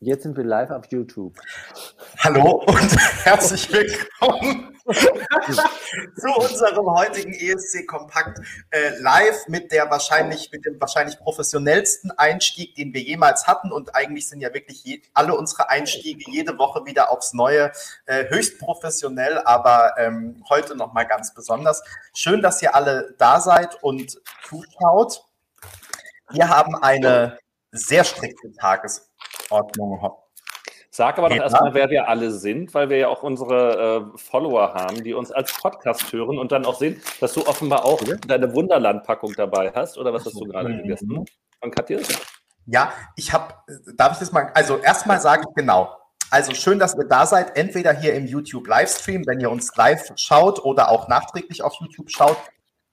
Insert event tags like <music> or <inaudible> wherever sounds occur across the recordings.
Jetzt sind wir live auf YouTube. Hallo und <laughs> herzlich willkommen <laughs> zu unserem heutigen ESC Kompakt äh, live mit der wahrscheinlich mit dem wahrscheinlich professionellsten Einstieg, den wir jemals hatten und eigentlich sind ja wirklich je, alle unsere Einstiege jede Woche wieder aufs Neue äh, höchst professionell, aber ähm, heute noch mal ganz besonders. Schön, dass ihr alle da seid und zuschaut. Wir haben eine sehr strikte Tages Ordnung. Sag aber doch erstmal, wer wir alle sind, weil wir ja auch unsere äh, Follower haben, die uns als Podcast hören und dann auch sehen, dass du offenbar auch deine Wunderland-Packung dabei hast. Oder was hast du gerade mhm. gegessen? Von Katja? Ja, ich habe, darf ich das mal, also erstmal sage ich genau. Also schön, dass ihr da seid, entweder hier im YouTube Livestream, wenn ihr uns live schaut oder auch nachträglich auf YouTube schaut,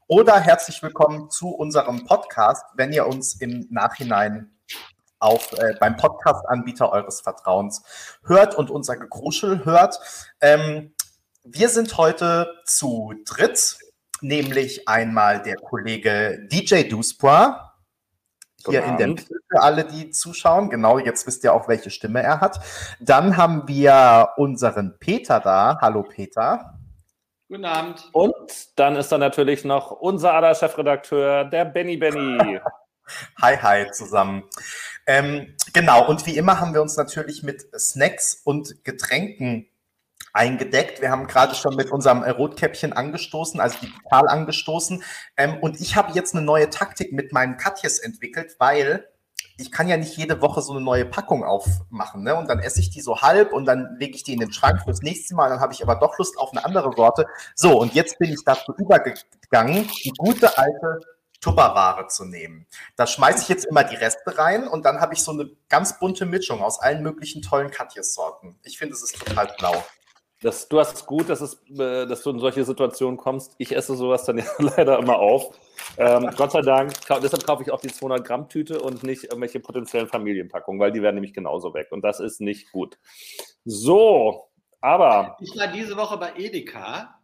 oder herzlich willkommen zu unserem Podcast, wenn ihr uns im Nachhinein auf, äh, beim Podcast-Anbieter eures Vertrauens hört und unser Gekruschel hört. Ähm, wir sind heute zu dritt, nämlich einmal der Kollege DJ Duspois, hier in der Mitte für alle, die zuschauen. Genau, jetzt wisst ihr auch, welche Stimme er hat. Dann haben wir unseren Peter da. Hallo Peter. Guten Abend. Und dann ist da natürlich noch unser aller Chefredakteur, der Benny Benny. <laughs> Hi, hi zusammen. Ähm, genau, und wie immer haben wir uns natürlich mit Snacks und Getränken eingedeckt. Wir haben gerade schon mit unserem Rotkäppchen angestoßen, also digital angestoßen. Ähm, und ich habe jetzt eine neue Taktik mit meinen Katjes entwickelt, weil ich kann ja nicht jede Woche so eine neue Packung aufmachen. Ne? Und dann esse ich die so halb und dann lege ich die in den Schrank fürs nächste Mal. Dann habe ich aber doch Lust auf eine andere Sorte. So, und jetzt bin ich dazu übergegangen, die gute alte Tupperware zu nehmen. Da schmeiße ich jetzt immer die Reste rein und dann habe ich so eine ganz bunte Mischung aus allen möglichen tollen Katjes-Sorten. Ich finde, es ist total blau. Das, du hast es gut, dass, es, äh, dass du in solche Situationen kommst. Ich esse sowas dann <laughs> ja leider immer auf. Ähm, Gott sei Dank, deshalb kaufe ich auch die 200 Gramm Tüte und nicht irgendwelche potenziellen Familienpackungen, weil die werden nämlich genauso weg und das ist nicht gut. So, aber. Ich war diese Woche bei Edeka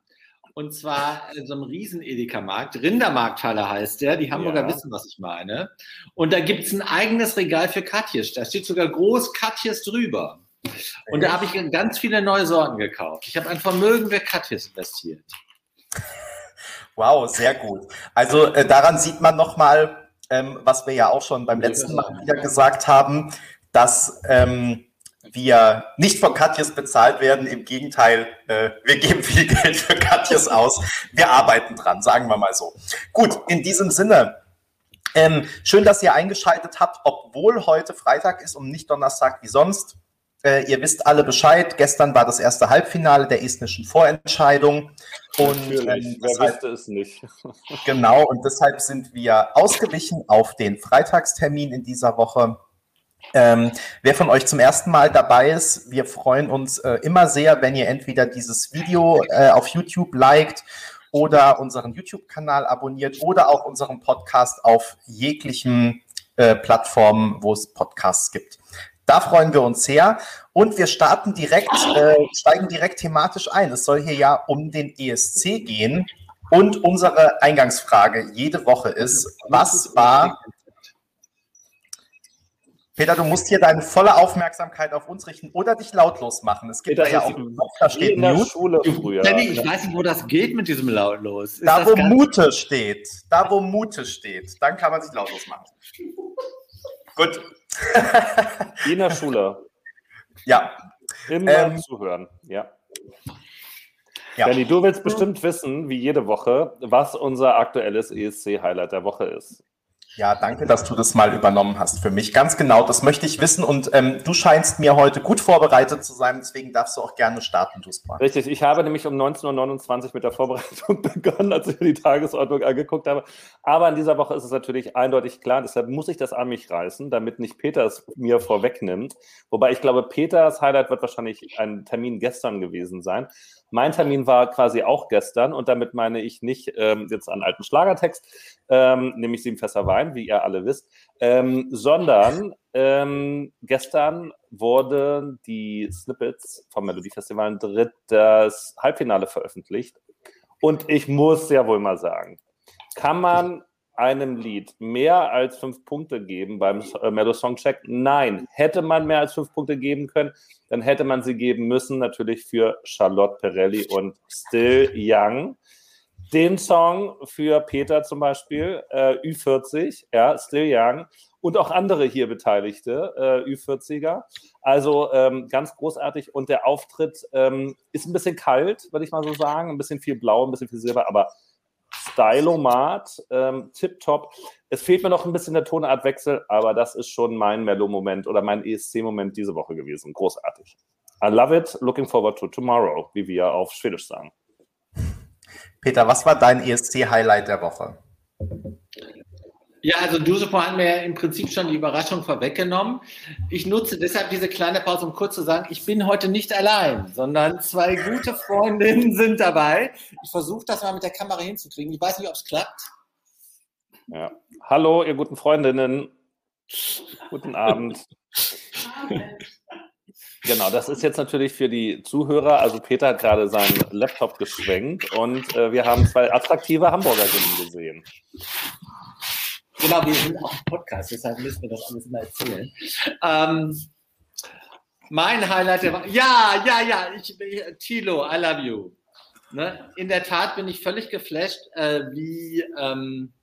und zwar in so einem riesen Edeka-Markt. Rindermarkthalle heißt der. Die Hamburger ja. wissen, was ich meine. Und da gibt es ein eigenes Regal für Katjes. Da steht sogar groß Katjes drüber. Und da habe ich ganz viele neue Sorten gekauft. Ich habe ein Vermögen für Katjes investiert. Wow, sehr gut. Also äh, daran sieht man nochmal, ähm, was wir ja auch schon beim letzten Mal wieder gesagt haben, dass ähm, wir nicht von Katjes bezahlt werden. Im Gegenteil, äh, wir geben viel Geld für Katjes <laughs> aus. Wir arbeiten dran, sagen wir mal so. Gut, in diesem Sinne. Ähm, schön, dass ihr eingeschaltet habt, obwohl heute Freitag ist und nicht Donnerstag wie sonst. Äh, ihr wisst alle Bescheid. Gestern war das erste Halbfinale der estnischen Vorentscheidung. Und ähm, wer deshalb, wusste es nicht. genau, und deshalb sind wir ausgewichen auf den Freitagstermin in dieser Woche. Ähm, wer von euch zum ersten Mal dabei ist, wir freuen uns äh, immer sehr, wenn ihr entweder dieses Video äh, auf YouTube liked oder unseren YouTube-Kanal abonniert oder auch unseren Podcast auf jeglichen äh, Plattformen, wo es Podcasts gibt. Da freuen wir uns sehr und wir starten direkt, äh, steigen direkt thematisch ein. Es soll hier ja um den ESC gehen und unsere Eingangsfrage jede Woche ist, was war Peter, du musst hier deine volle Aufmerksamkeit auf uns richten oder dich lautlos machen. Es gibt Peter, da ja auch da steht in der Mute. Schule früher. Danny, ich weiß nicht, wo das geht mit diesem lautlos. Ist da, wo Mute steht. Da, wo Mute steht. Dann kann man sich lautlos machen. Gut. <laughs> in der Schule. Ja. Immer ähm, zuhören. Ja. Ja. Benny, du willst bestimmt wissen, wie jede Woche, was unser aktuelles ESC-Highlight der Woche ist. Ja, danke, dass du das mal übernommen hast für mich. Ganz genau, das möchte ich wissen. Und ähm, du scheinst mir heute gut vorbereitet zu sein, deswegen darfst du auch gerne starten, Duspa. Richtig, ich habe nämlich um 19.29 Uhr mit der Vorbereitung <laughs> begonnen, als ich mir die Tagesordnung angeguckt habe. Aber in dieser Woche ist es natürlich eindeutig klar, deshalb muss ich das an mich reißen, damit nicht Peter es mir vorwegnimmt. Wobei ich glaube, Peters Highlight wird wahrscheinlich ein Termin gestern gewesen sein. Mein Termin war quasi auch gestern und damit meine ich nicht ähm, jetzt einen alten Schlagertext, ähm, nämlich Sieben Fässer Wein, wie ihr alle wisst, ähm, sondern ähm, gestern wurden die Snippets vom Melodiefestival dritt das Halbfinale veröffentlicht. Und ich muss ja wohl mal sagen, kann man einem Lied mehr als fünf Punkte geben beim äh, Mellow Song Check? Nein. Hätte man mehr als fünf Punkte geben können, dann hätte man sie geben müssen, natürlich für Charlotte Perelli und Still Young. Den Song für Peter zum Beispiel, äh, Ü40, ja, Still Young und auch andere hier Beteiligte, äh, Ü40er. Also ähm, ganz großartig. Und der Auftritt ähm, ist ein bisschen kalt, würde ich mal so sagen. Ein bisschen viel Blau, ein bisschen viel Silber, aber Stylomat, ähm, tipptopp. Es fehlt mir noch ein bisschen der Tonartwechsel, aber das ist schon mein Mellow-Moment oder mein ESC-Moment diese Woche gewesen. Großartig. I love it, looking forward to tomorrow, wie wir auf Schwedisch sagen. Peter, was war dein ESC-Highlight der Woche? Ja, also Dusepo hat mir im Prinzip schon die Überraschung vorweggenommen. Ich nutze deshalb diese kleine Pause, um kurz zu sagen, ich bin heute nicht allein, sondern zwei gute Freundinnen <laughs> sind dabei. Ich versuche das mal mit der Kamera hinzukriegen. Ich weiß nicht, ob es klappt. Ja. Hallo, ihr guten Freundinnen. Guten Abend. <laughs> Genau, das ist jetzt natürlich für die Zuhörer. Also Peter hat gerade seinen Laptop geschwenkt und äh, wir haben zwei attraktive Hamburgerinnen gesehen. Genau, wir sind auch im Podcast, deshalb müssen wir das alles mal erzählen. Ähm, mein Highlight der ja, ja, ja, ich, ich, Tilo, I love you. Ne? In der Tat bin ich völlig geflasht, äh, wie, ähm,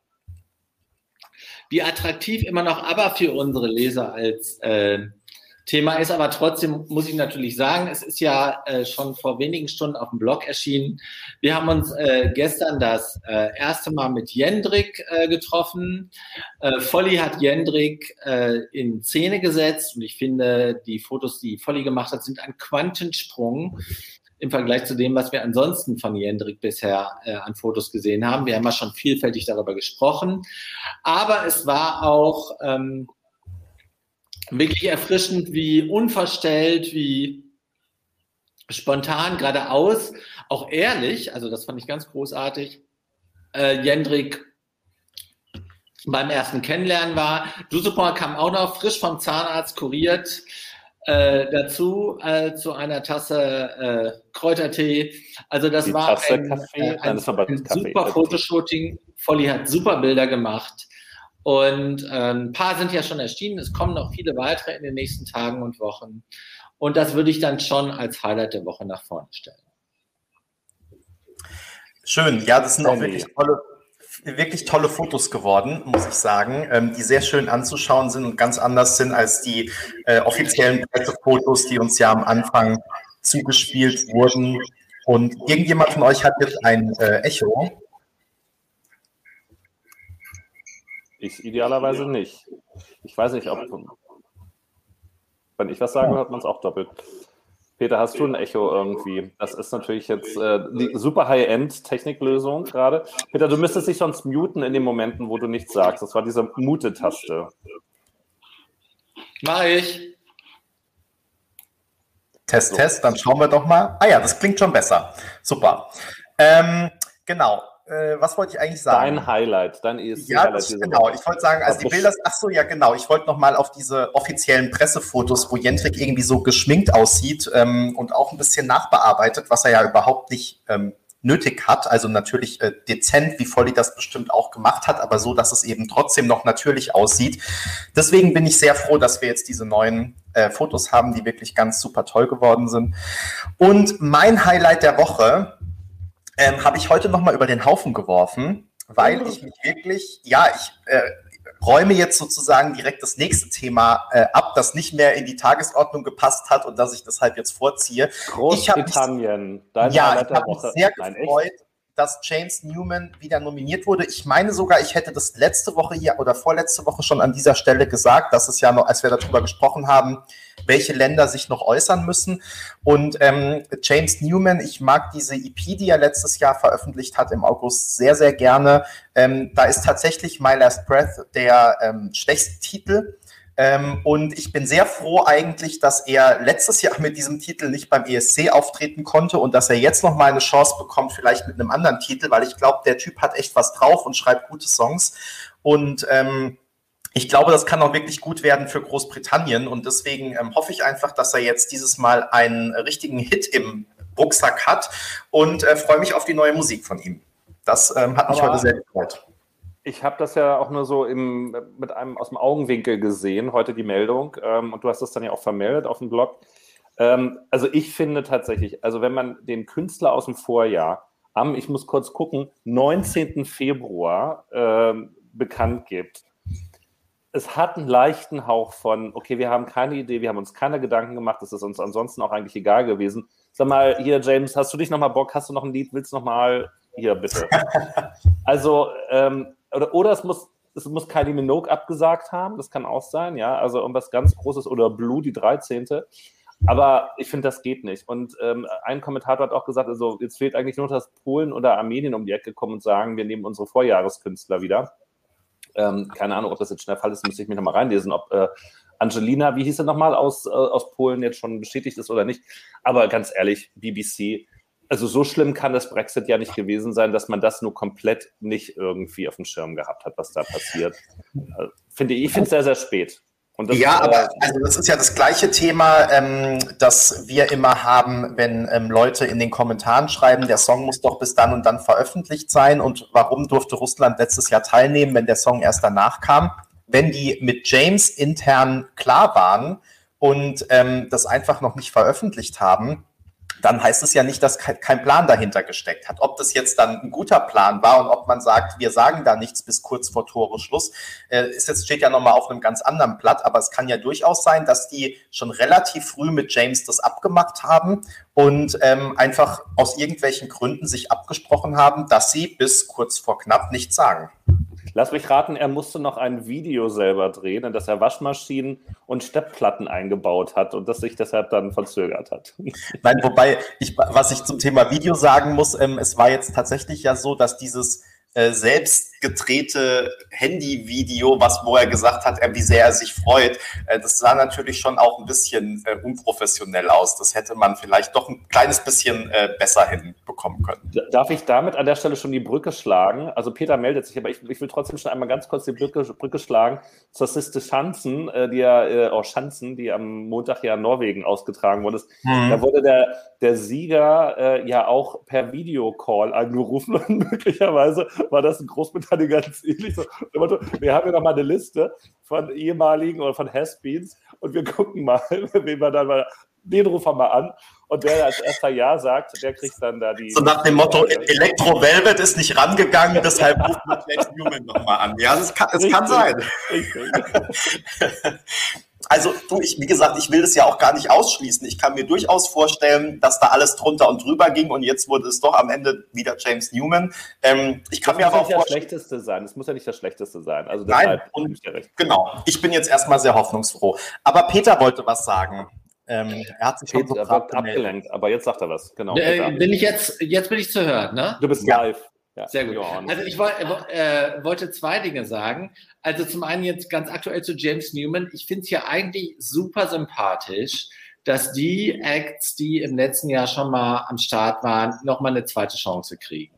wie attraktiv immer noch aber für unsere Leser als äh, Thema ist aber trotzdem, muss ich natürlich sagen, es ist ja äh, schon vor wenigen Stunden auf dem Blog erschienen. Wir haben uns äh, gestern das äh, erste Mal mit Jendrik äh, getroffen. Äh, Volli hat Jendrik äh, in Szene gesetzt und ich finde, die Fotos, die Volli gemacht hat, sind ein Quantensprung im Vergleich zu dem, was wir ansonsten von Jendrik bisher äh, an Fotos gesehen haben. Wir haben ja schon vielfältig darüber gesprochen. Aber es war auch ähm, wirklich erfrischend, wie unverstellt, wie spontan, geradeaus, auch ehrlich, also das fand ich ganz großartig, äh, Jendrik beim ersten Kennenlernen war. Dusupon kam auch noch frisch vom Zahnarzt kuriert äh, dazu äh, zu einer Tasse äh, Kräutertee. Also das Die war Tasse ein, Kaffee. Äh, ein, Nein, ein super Fotoshooting. Volli hat super Bilder gemacht. Und äh, ein paar sind ja schon erschienen. Es kommen noch viele weitere in den nächsten Tagen und Wochen. Und das würde ich dann schon als Highlight der Woche nach vorne stellen. Schön. Ja, das sind auch wirklich tolle, wirklich tolle Fotos geworden, muss ich sagen, ähm, die sehr schön anzuschauen sind und ganz anders sind als die äh, offiziellen Pressefotos, die uns ja am Anfang zugespielt wurden. Und irgendjemand von euch hat jetzt ein äh, Echo. Ich idealerweise nicht. Ich weiß nicht, ob. Wenn ich was sage, hört man es auch doppelt. Peter, hast du ein Echo irgendwie? Das ist natürlich jetzt äh, die super High-End-Techniklösung gerade. Peter, du müsstest dich sonst muten in den Momenten, wo du nichts sagst. Das war diese Mute-Taste. Mach ich. Test, so. Test, dann schauen wir doch mal. Ah ja, das klingt schon besser. Super. Ähm, genau äh, was wollte ich eigentlich sagen? Dein Highlight, dein ESC ja, Highlight. Ja, genau. Ich wollte sagen, also die Bilder, ach so, ja, genau. Ich wollte noch mal auf diese offiziellen Pressefotos, wo Jentrik irgendwie so geschminkt aussieht ähm, und auch ein bisschen nachbearbeitet, was er ja überhaupt nicht ähm, nötig hat. Also natürlich äh, dezent, wie Volli das bestimmt auch gemacht hat, aber so, dass es eben trotzdem noch natürlich aussieht. Deswegen bin ich sehr froh, dass wir jetzt diese neuen äh, Fotos haben, die wirklich ganz super toll geworden sind. Und mein Highlight der Woche ähm, habe ich heute nochmal über den Haufen geworfen, weil mhm. ich mich wirklich, ja, ich äh, räume jetzt sozusagen direkt das nächste Thema äh, ab, das nicht mehr in die Tagesordnung gepasst hat und das ich deshalb jetzt vorziehe. Großbritannien, dein Ja, ich habe mich sehr Nein, gefreut. Echt? Dass James Newman wieder nominiert wurde. Ich meine sogar, ich hätte das letzte Woche hier oder vorletzte Woche schon an dieser Stelle gesagt, dass es ja noch, als wir darüber gesprochen haben, welche Länder sich noch äußern müssen. Und ähm, James Newman, ich mag diese EP, die er letztes Jahr veröffentlicht hat im August, sehr, sehr gerne. Ähm, da ist tatsächlich My Last Breath der ähm, schwächste Titel. Ähm, und ich bin sehr froh eigentlich, dass er letztes Jahr mit diesem Titel nicht beim ESC auftreten konnte und dass er jetzt noch mal eine Chance bekommt, vielleicht mit einem anderen Titel, weil ich glaube, der Typ hat echt was drauf und schreibt gute Songs. Und ähm, ich glaube, das kann auch wirklich gut werden für Großbritannien und deswegen ähm, hoffe ich einfach, dass er jetzt dieses Mal einen richtigen Hit im Rucksack hat und äh, freue mich auf die neue Musik von ihm. Das ähm, hat mich Aber heute sehr gefreut. Ich habe das ja auch nur so im, mit einem aus dem Augenwinkel gesehen, heute die Meldung. Ähm, und du hast das dann ja auch vermeldet auf dem Blog. Ähm, also ich finde tatsächlich, also wenn man den Künstler aus dem Vorjahr am, ich muss kurz gucken, 19. Februar ähm, bekannt gibt, es hat einen leichten Hauch von, okay, wir haben keine Idee, wir haben uns keine Gedanken gemacht, das ist uns ansonsten auch eigentlich egal gewesen. Sag mal, hier, James, hast du dich nochmal Bock? Hast du noch ein Lied? Willst du nochmal? Hier, bitte. <laughs> Also, ähm, oder, oder es muss, es muss Kylie Minogue abgesagt haben, das kann auch sein, ja, also irgendwas ganz Großes oder Blue, die 13. Aber ich finde, das geht nicht. Und ähm, ein Kommentator hat auch gesagt, also jetzt fehlt eigentlich nur, dass Polen oder Armenien um die Ecke kommen und sagen, wir nehmen unsere Vorjahreskünstler wieder. Ähm, keine Ahnung, ob das jetzt schon der Fall ist, müsste ich mich nochmal reinlesen, ob äh, Angelina, wie hieß sie nochmal, aus, äh, aus Polen jetzt schon bestätigt ist oder nicht. Aber ganz ehrlich, BBC, also so schlimm kann das Brexit ja nicht gewesen sein, dass man das nur komplett nicht irgendwie auf dem Schirm gehabt hat, was da passiert. Also, finde ich, ich finde es sehr, sehr spät. Ja, aber äh, also das ist ja das gleiche Thema, ähm, das wir immer haben, wenn ähm, Leute in den Kommentaren schreiben, der Song muss doch bis dann und dann veröffentlicht sein und warum durfte Russland letztes Jahr teilnehmen, wenn der Song erst danach kam? Wenn die mit James intern klar waren und ähm, das einfach noch nicht veröffentlicht haben, dann heißt es ja nicht, dass kein Plan dahinter gesteckt hat. Ob das jetzt dann ein guter Plan war und ob man sagt, wir sagen da nichts bis kurz vor Toreschluss, äh, ist jetzt steht ja nochmal auf einem ganz anderen Blatt, aber es kann ja durchaus sein, dass die schon relativ früh mit James das abgemacht haben und ähm, einfach aus irgendwelchen Gründen sich abgesprochen haben, dass sie bis kurz vor knapp nichts sagen. Lass mich raten, er musste noch ein Video selber drehen, in das er Waschmaschinen und Steppplatten eingebaut hat und das sich deshalb dann verzögert hat. <laughs> Nein, wobei, ich, was ich zum Thema Video sagen muss, ähm, es war jetzt tatsächlich ja so, dass dieses äh, selbst gedrehte Handyvideo, was wo er gesagt hat, wie sehr er sich freut, äh, das sah natürlich schon auch ein bisschen äh, unprofessionell aus. Das hätte man vielleicht doch ein kleines bisschen äh, besser hinbekommen können. Darf ich damit an der Stelle schon die Brücke schlagen? Also Peter meldet sich, aber ich, ich will trotzdem schon einmal ganz kurz die Brücke, Brücke schlagen zur Siste Schanzen, äh, die ja, äh, oh, Schanzen, die am Montag ja in Norwegen ausgetragen wurde. Mhm. Da wurde der, der Sieger äh, ja auch per Videocall angerufen und <laughs> möglicherweise <laughs> war das ein Großbritannien ganz ähnlich. So, wir haben ja noch mal eine Liste von ehemaligen oder von Has-Beens und wir gucken mal, <laughs> wen wir dann mal, den rufen wir mal an. Und der als erster Ja sagt, der kriegt dann da die. So nach dem Motto, Elektro Velvet ist nicht rangegangen, deshalb ruft man James Newman nochmal an. Ja, das kann, das kann sein. <laughs> Also, du, ich, wie gesagt, ich will das ja auch gar nicht ausschließen. Ich kann mir durchaus vorstellen, dass da alles drunter und drüber ging und jetzt wurde es doch am Ende wieder James Newman. Ähm, ich kann das mir aber auch vorstellen. Das Schlechteste sein. Es muss ja nicht das Schlechteste sein. Also Nein, und, genau. Ich bin jetzt erstmal sehr hoffnungsfroh. Aber Peter wollte was sagen. Ähm, er hat sich Peter, schon so abgelenkt, aber jetzt sagt er was. Genau. Äh, bin ich jetzt, jetzt bin ich zu hören, ne? Du bist ja. live. Ja, Sehr gut. Also ich äh, wollte zwei Dinge sagen. Also zum einen jetzt ganz aktuell zu James Newman. Ich finde es ja eigentlich super sympathisch, dass die Acts, die im letzten Jahr schon mal am Start waren, nochmal eine zweite Chance kriegen.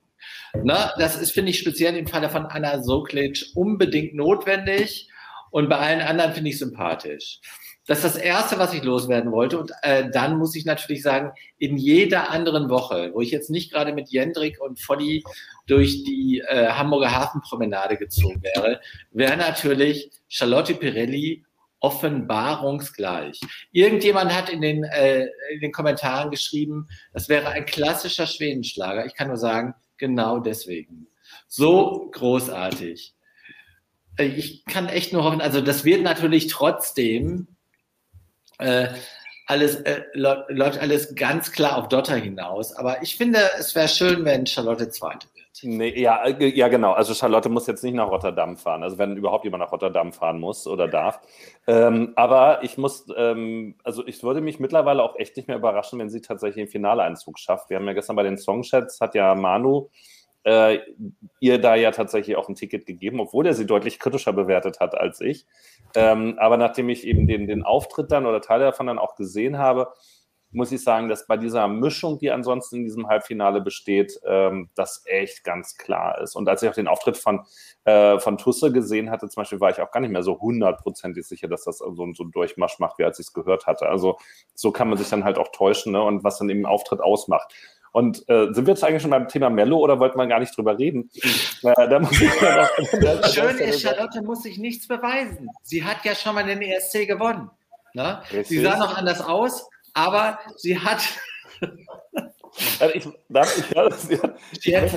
Na, das ist, finde ich, speziell im Falle von Anna Soklic unbedingt notwendig und bei allen anderen finde ich sympathisch. Das ist das Erste, was ich loswerden wollte. Und äh, dann muss ich natürlich sagen, in jeder anderen Woche, wo ich jetzt nicht gerade mit Jendrik und Volli durch die äh, Hamburger Hafenpromenade gezogen wäre, wäre natürlich Charlotte Pirelli offenbarungsgleich. Irgendjemand hat in den, äh, in den Kommentaren geschrieben, das wäre ein klassischer Schwedenschlager. Ich kann nur sagen, genau deswegen. So großartig. Äh, ich kann echt nur hoffen, also das wird natürlich trotzdem äh, alles äh, läuft alles ganz klar auf Dotter hinaus. Aber ich finde, es wäre schön, wenn Charlotte Zweite wird. Nee, ja, äh, ja, genau. Also Charlotte muss jetzt nicht nach Rotterdam fahren. Also wenn überhaupt jemand nach Rotterdam fahren muss oder darf. Ähm, aber ich muss, ähm, also ich würde mich mittlerweile auch echt nicht mehr überraschen, wenn sie tatsächlich den Finaleinzug schafft. Wir haben ja gestern bei den Songchats, hat ja Manu äh, ihr da ja tatsächlich auch ein Ticket gegeben, obwohl er sie deutlich kritischer bewertet hat als ich. Ähm, aber nachdem ich eben den, den Auftritt dann oder Teile davon dann auch gesehen habe, muss ich sagen, dass bei dieser Mischung, die ansonsten in diesem Halbfinale besteht, ähm, das echt ganz klar ist. Und als ich auch den Auftritt von, äh, von Tusse gesehen hatte, zum Beispiel, war ich auch gar nicht mehr so hundertprozentig sicher, dass das so, so einen Durchmarsch macht, wie als ich es gehört hatte. Also so kann man sich dann halt auch täuschen ne? und was dann eben Auftritt ausmacht. Und äh, sind wir jetzt eigentlich schon beim Thema Mello oder wollte man gar nicht drüber reden? Äh, da muss ich ja noch, <laughs> Schön ist, Charlotte muss sich nichts beweisen. Sie hat ja schon mal den ESC gewonnen. Ne? Sie sah noch anders aus, aber sie hat. <laughs> also ich, darf, ich, ja, sie hat,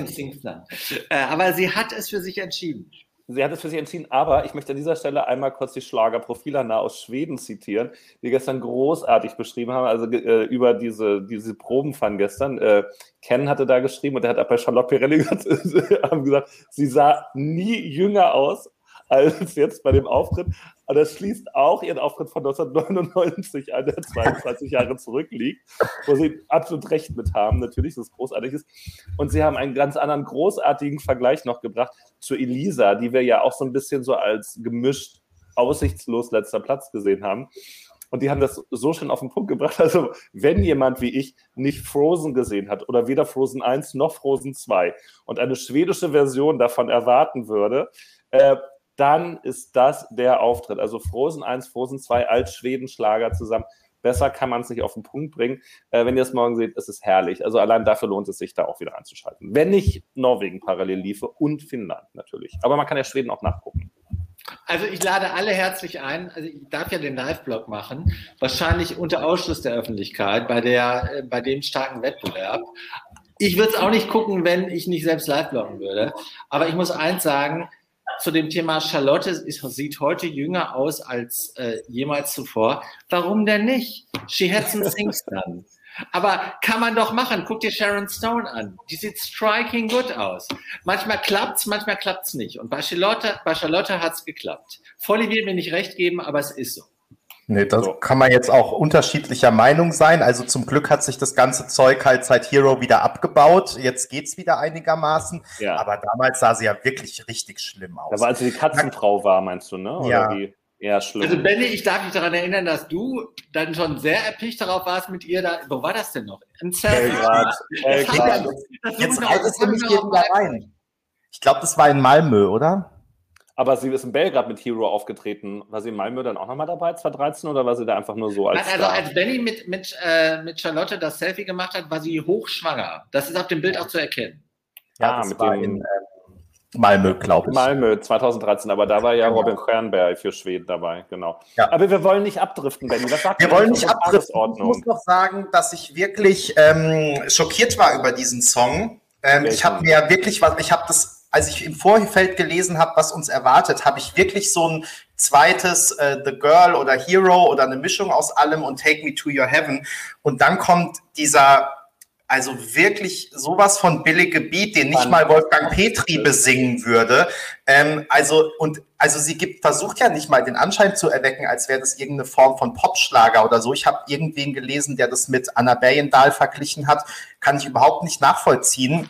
äh, aber sie hat es für sich entschieden. Sie hat es für sich entschieden, aber ich möchte an dieser Stelle einmal kurz die Schlagerprofilana aus Schweden zitieren, die gestern großartig beschrieben haben, also äh, über diese, diese Proben von gestern. Äh, Ken hatte da geschrieben und er hat auch bei Charlotte Pirelli <laughs> gesagt, sie sah nie jünger aus als jetzt bei dem Auftritt. Und das schließt auch ihren Auftritt von 1999 an, der 22 Jahre zurückliegt, wo sie absolut recht mit haben, natürlich, dass es großartig ist. Und sie haben einen ganz anderen großartigen Vergleich noch gebracht zu Elisa, die wir ja auch so ein bisschen so als gemischt, aussichtslos letzter Platz gesehen haben. Und die haben das so schön auf den Punkt gebracht. Also, wenn jemand wie ich nicht Frozen gesehen hat oder weder Frozen 1 noch Frozen 2 und eine schwedische Version davon erwarten würde, äh, dann ist das der Auftritt. Also Frozen 1, Frozen 2 als Schwedenschlager zusammen. Besser kann man es nicht auf den Punkt bringen. Äh, wenn ihr es morgen seht, ist es herrlich. Also allein dafür lohnt es sich, da auch wieder einzuschalten. Wenn nicht Norwegen parallel liefe und Finnland natürlich. Aber man kann ja Schweden auch nachgucken. Also ich lade alle herzlich ein. Also ich darf ja den Live-Blog machen, wahrscheinlich unter Ausschluss der Öffentlichkeit bei, der, äh, bei dem starken Wettbewerb. Ich würde es auch nicht gucken, wenn ich nicht selbst live-bloggen würde. Aber ich muss eins sagen, zu dem Thema Charlotte ist, sieht heute jünger aus als äh, jemals zuvor. Warum denn nicht? She had some things <laughs> done. Aber kann man doch machen. Guck dir Sharon Stone an. Die sieht striking good aus. Manchmal klappt's, manchmal klappt's nicht. Und bei Charlotte, bei Charlotte hat's geklappt. Volli wird mir nicht recht geben, aber es ist so. Nee, da so. kann man jetzt auch unterschiedlicher Meinung sein. Also zum Glück hat sich das ganze Zeug halt seit Hero wieder abgebaut. Jetzt geht's wieder einigermaßen. Ja. Aber damals sah sie ja wirklich richtig schlimm aus. Da war, als sie die Katzenfrau war, meinst du, ne? Oder ja. Wie? Ja, schlimm. Also Benny, ich darf mich daran erinnern, dass du dann schon sehr erpicht darauf warst mit ihr da. Wo war das denn noch? Ein Belgrad. Belgrad. Jetzt reitest du mich hier wieder rein. Ich glaube, das war in Malmö, oder? Aber sie ist in Belgrad mit Hero aufgetreten. War sie in Malmö dann auch nochmal dabei, 2013, oder war sie da einfach nur so als. Also, Star? als Benny mit, mit, äh, mit Charlotte das Selfie gemacht hat, war sie hochschwanger. Das ist auf dem Bild auch zu erkennen. Ja, ja mit dem. In, äh, Malmö, glaube ich. Malmö 2013, aber da war ja genau. Robin Sternberg für Schweden dabei, genau. Ja. Aber wir wollen nicht abdriften, Benny. Was sagt wir wollen nicht abdriften. Ich muss noch sagen, dass ich wirklich ähm, schockiert war über diesen Song. Ähm, ich habe mir wirklich was, ich habe das als ich im Vorfeld gelesen habe, was uns erwartet, habe ich wirklich so ein zweites äh, The Girl oder Hero oder eine Mischung aus allem und Take Me to Your Heaven. Und dann kommt dieser, also wirklich sowas von billige Beat, den nicht mal Wolfgang Petri besingen würde. Ähm, also, und also sie gibt, versucht ja nicht mal den Anschein zu erwecken, als wäre das irgendeine Form von Popschlager oder so. Ich habe irgendwen gelesen, der das mit Anna Bergendahl verglichen hat. Kann ich überhaupt nicht nachvollziehen.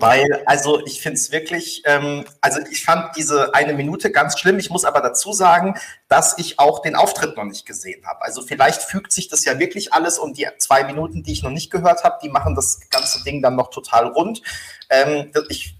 Weil, also ich finde es wirklich, ähm, also ich fand diese eine Minute ganz schlimm. Ich muss aber dazu sagen, dass ich auch den Auftritt noch nicht gesehen habe. Also vielleicht fügt sich das ja wirklich alles und die zwei Minuten, die ich noch nicht gehört habe, die machen das ganze Ding dann noch total rund. Ähm, ich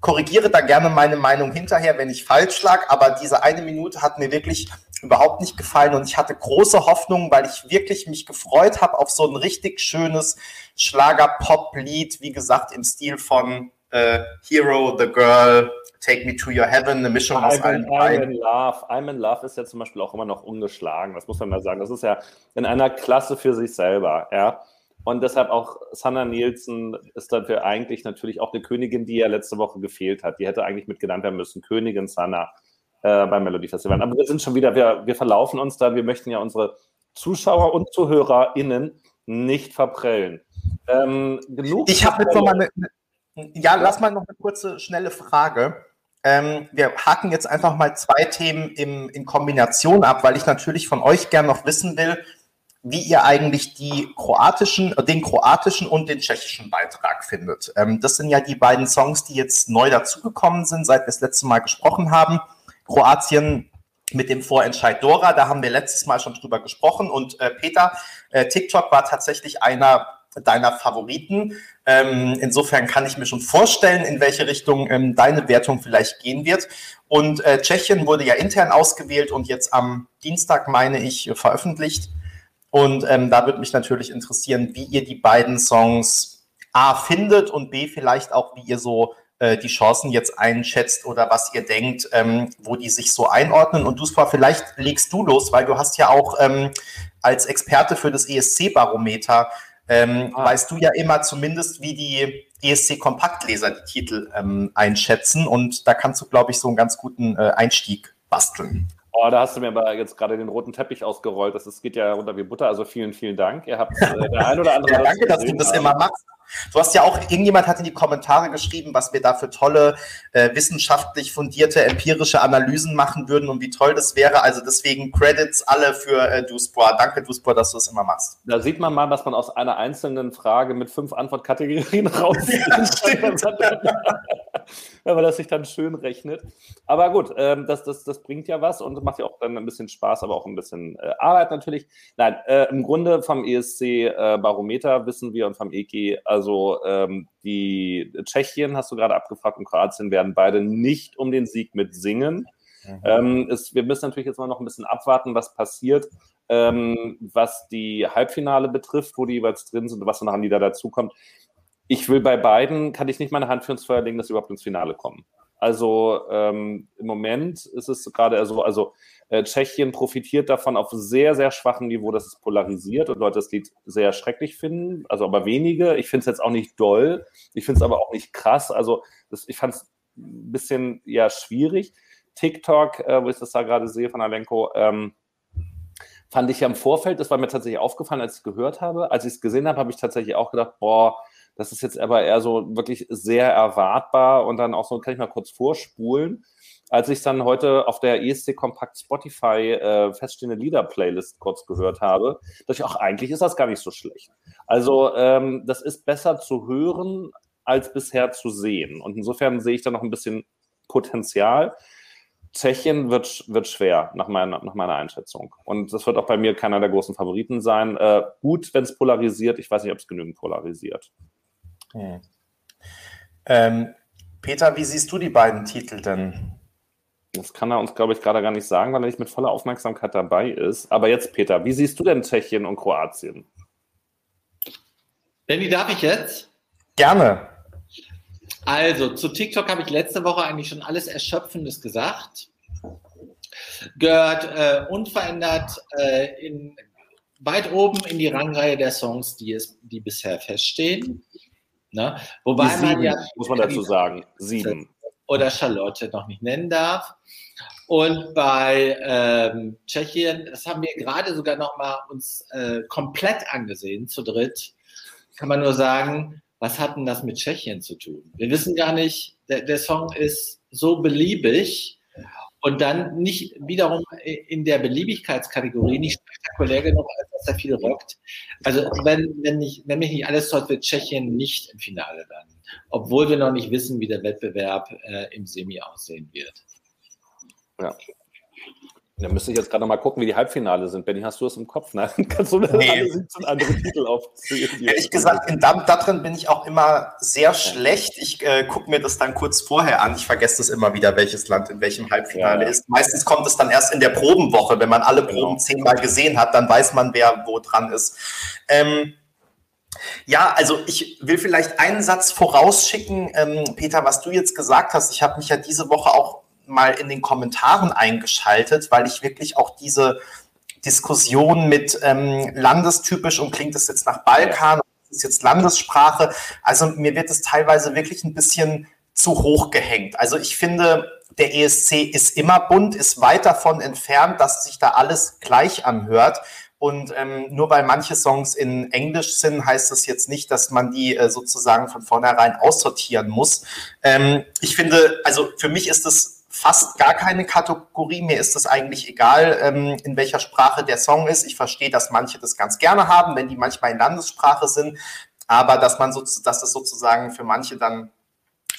korrigiere da gerne meine Meinung hinterher, wenn ich falsch lag, aber diese eine Minute hat mir wirklich überhaupt nicht gefallen und ich hatte große Hoffnung, weil ich wirklich mich gefreut habe auf so ein richtig schönes Schlager-Pop-Lied, wie gesagt, im Stil von äh, Hero, The Girl, Take Me to Your Heaven, eine Mischung aus allen I'm in Love. I'm in Love ist ja zum Beispiel auch immer noch ungeschlagen, das muss man mal sagen. Das ist ja in einer Klasse für sich selber, ja. Und deshalb auch Sanna Nielsen ist dafür eigentlich natürlich auch eine Königin, die ja letzte Woche gefehlt hat. Die hätte eigentlich mitgenannt werden müssen. Königin Sanna äh, beim Melody Festival. Aber wir sind schon wieder, wir, wir verlaufen uns da. Wir möchten ja unsere Zuschauer und ZuhörerInnen nicht verprellen. Ähm, genug. Ich habe jetzt noch mal eine, ja, lass mal noch eine kurze, schnelle Frage. Ähm, wir haken jetzt einfach mal zwei Themen im, in Kombination ab, weil ich natürlich von euch gern noch wissen will, wie ihr eigentlich die kroatischen, den kroatischen und den tschechischen Beitrag findet. Ähm, das sind ja die beiden Songs, die jetzt neu dazugekommen sind, seit wir das letzte Mal gesprochen haben. Kroatien mit dem Vorentscheid Dora, da haben wir letztes Mal schon drüber gesprochen. Und äh, Peter, äh, TikTok war tatsächlich einer deiner Favoriten. Ähm, insofern kann ich mir schon vorstellen, in welche Richtung ähm, deine Wertung vielleicht gehen wird. Und äh, Tschechien wurde ja intern ausgewählt und jetzt am Dienstag, meine ich, veröffentlicht. Und ähm, da würde mich natürlich interessieren, wie ihr die beiden Songs A findet und B vielleicht auch, wie ihr so die Chancen jetzt einschätzt oder was ihr denkt, ähm, wo die sich so einordnen. Und du, vielleicht legst du los, weil du hast ja auch ähm, als Experte für das ESC-Barometer, ähm, ah. weißt du ja immer zumindest, wie die ESC-Kompaktleser die Titel ähm, einschätzen. Und da kannst du, glaube ich, so einen ganz guten äh, Einstieg basteln. Oh, da hast du mir aber jetzt gerade den roten Teppich ausgerollt. Das, das geht ja runter wie Butter. Also vielen, vielen Dank. Ihr habt äh, der ein oder andere. ja, danke, dass du das immer machst. Du hast ja auch, irgendjemand hat in die Kommentare geschrieben, was wir da für tolle, äh, wissenschaftlich fundierte, empirische Analysen machen würden und wie toll das wäre. Also deswegen Credits alle für äh, Duspor. Danke, Duspor, dass du es immer machst. Da sieht man mal, was man aus einer einzelnen Frage mit fünf Antwortkategorien <laughs> rauszieht. <laughs> wenn man das sich dann schön rechnet. Aber gut, ähm, das, das, das bringt ja was und macht ja auch dann ein bisschen Spaß, aber auch ein bisschen äh, Arbeit natürlich. Nein, äh, im Grunde vom ESC-Barometer äh, wissen wir und vom EG, also ähm, die Tschechien, hast du gerade abgefragt, und Kroatien werden beide nicht um den Sieg mit singen. Mhm. Ähm, es, wir müssen natürlich jetzt mal noch ein bisschen abwarten, was passiert, ähm, was die Halbfinale betrifft, wo die jeweils drin sind und was noch an die da dazukommt ich will bei beiden, kann ich nicht meine Hand für ins Feuer legen, dass sie überhaupt ins Finale kommen. Also ähm, im Moment ist es gerade so, also äh, Tschechien profitiert davon auf sehr, sehr schwachem Niveau, dass es polarisiert und Leute das Lied sehr schrecklich finden, also aber wenige. Ich finde es jetzt auch nicht doll, ich finde es aber auch nicht krass. Also das, ich fand es ein bisschen ja schwierig. TikTok, äh, wo ich das da gerade sehe von Alenko, ähm, fand ich ja im Vorfeld, das war mir tatsächlich aufgefallen, als ich es gehört habe. Als ich es gesehen habe, habe ich tatsächlich auch gedacht, boah, das ist jetzt aber eher so wirklich sehr erwartbar und dann auch so, kann ich mal kurz vorspulen. Als ich dann heute auf der ESC Kompakt Spotify äh, feststehende Lieder-Playlist kurz gehört habe, dachte ich auch, eigentlich ist das gar nicht so schlecht. Also ähm, das ist besser zu hören als bisher zu sehen. Und insofern sehe ich da noch ein bisschen Potenzial. Tschechien wird, wird schwer, nach meiner, nach meiner Einschätzung. Und das wird auch bei mir keiner der großen Favoriten sein. Äh, gut, wenn es polarisiert. Ich weiß nicht, ob es genügend polarisiert. Hm. Ähm, Peter, wie siehst du die beiden Titel denn? Das kann er uns, glaube ich, gerade gar nicht sagen, weil er nicht mit voller Aufmerksamkeit dabei ist. Aber jetzt, Peter, wie siehst du denn Tschechien und Kroatien? Benny, darf ich jetzt? Gerne. Also, zu TikTok habe ich letzte Woche eigentlich schon alles Erschöpfendes gesagt. Gehört äh, unverändert äh, in, weit oben in die Rangreihe der Songs, die, es, die bisher feststehen. Ne? Wobei sieben, man ja, muss man dazu sagen, sieben. Oder Charlotte noch nicht nennen darf. Und bei ähm, Tschechien, das haben wir gerade sogar noch mal uns äh, komplett angesehen, zu dritt, kann man nur sagen, was hat denn das mit Tschechien zu tun? Wir wissen gar nicht, der, der Song ist so beliebig, und dann nicht wiederum in der Beliebigkeitskategorie nicht spektakulär genug, als dass er viel rockt. Also wenn, wenn, nicht, wenn mich nicht alles täuscht, wird Tschechien nicht im Finale landen, obwohl wir noch nicht wissen, wie der Wettbewerb äh, im Semi aussehen wird. Ja. Da müsste ich jetzt gerade mal gucken, wie die Halbfinale sind. Benny, hast du das im Kopf? Nein, <laughs> kannst du nee. alle 17 andere Titel aufzählen? Ehrlich gesagt, in da, drin bin ich auch immer sehr schlecht. Ich äh, gucke mir das dann kurz vorher an. Ich vergesse das immer wieder, welches Land in welchem Halbfinale ja. ist. Meistens kommt es dann erst in der Probenwoche. Wenn man alle genau. Proben zehnmal gesehen hat, dann weiß man, wer wo dran ist. Ähm, ja, also ich will vielleicht einen Satz vorausschicken, ähm, Peter, was du jetzt gesagt hast. Ich habe mich ja diese Woche auch mal in den Kommentaren eingeschaltet, weil ich wirklich auch diese Diskussion mit ähm, landestypisch und klingt es jetzt nach Balkan, ist jetzt Landessprache. Also mir wird es teilweise wirklich ein bisschen zu hoch gehängt. Also ich finde, der ESC ist immer bunt, ist weit davon entfernt, dass sich da alles gleich anhört. Und ähm, nur weil manche Songs in Englisch sind, heißt das jetzt nicht, dass man die äh, sozusagen von vornherein aussortieren muss. Ähm, ich finde, also für mich ist es fast gar keine Kategorie. Mir ist es eigentlich egal, ähm, in welcher Sprache der Song ist. Ich verstehe, dass manche das ganz gerne haben, wenn die manchmal in Landessprache sind. Aber dass man so, dass es sozusagen für manche dann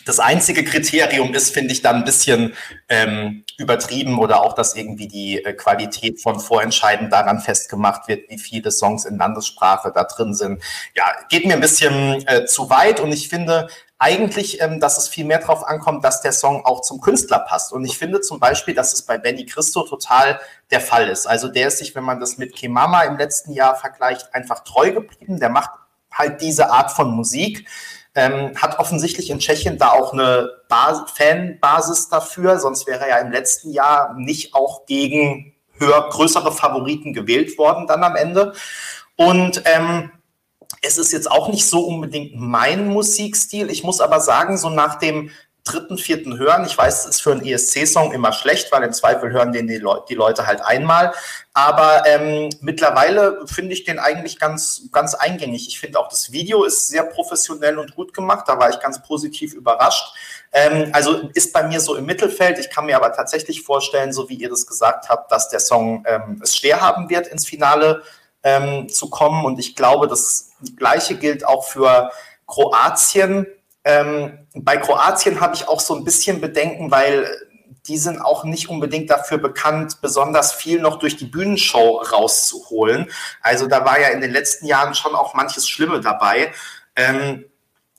das einzige Kriterium ist, finde ich dann ein bisschen ähm, übertrieben oder auch, dass irgendwie die äh, Qualität von Vorentscheiden daran festgemacht wird, wie viele Songs in Landessprache da drin sind. Ja, geht mir ein bisschen äh, zu weit und ich finde, eigentlich, ähm, dass es viel mehr darauf ankommt, dass der Song auch zum Künstler passt. Und ich finde zum Beispiel, dass es bei Benny Christo total der Fall ist. Also der ist sich, wenn man das mit Kemama im letzten Jahr vergleicht, einfach treu geblieben. Der macht halt diese Art von Musik. Ähm, hat offensichtlich in Tschechien da auch eine Bas Fanbasis dafür, sonst wäre er ja im letzten Jahr nicht auch gegen höher, größere Favoriten gewählt worden dann am Ende. Und ähm, es ist jetzt auch nicht so unbedingt mein Musikstil. Ich muss aber sagen, so nach dem dritten, vierten Hören. Ich weiß, es ist für einen ESC-Song immer schlecht, weil im Zweifel hören den die, Le die Leute halt einmal. Aber ähm, mittlerweile finde ich den eigentlich ganz, ganz eingängig. Ich finde auch das Video ist sehr professionell und gut gemacht. Da war ich ganz positiv überrascht. Ähm, also ist bei mir so im Mittelfeld. Ich kann mir aber tatsächlich vorstellen, so wie ihr das gesagt habt, dass der Song ähm, es schwer haben wird, ins Finale ähm, zu kommen. Und ich glaube, das Gleiche gilt auch für Kroatien ähm, bei Kroatien habe ich auch so ein bisschen Bedenken, weil die sind auch nicht unbedingt dafür bekannt, besonders viel noch durch die Bühnenshow rauszuholen. Also da war ja in den letzten Jahren schon auch manches Schlimme dabei. Ähm,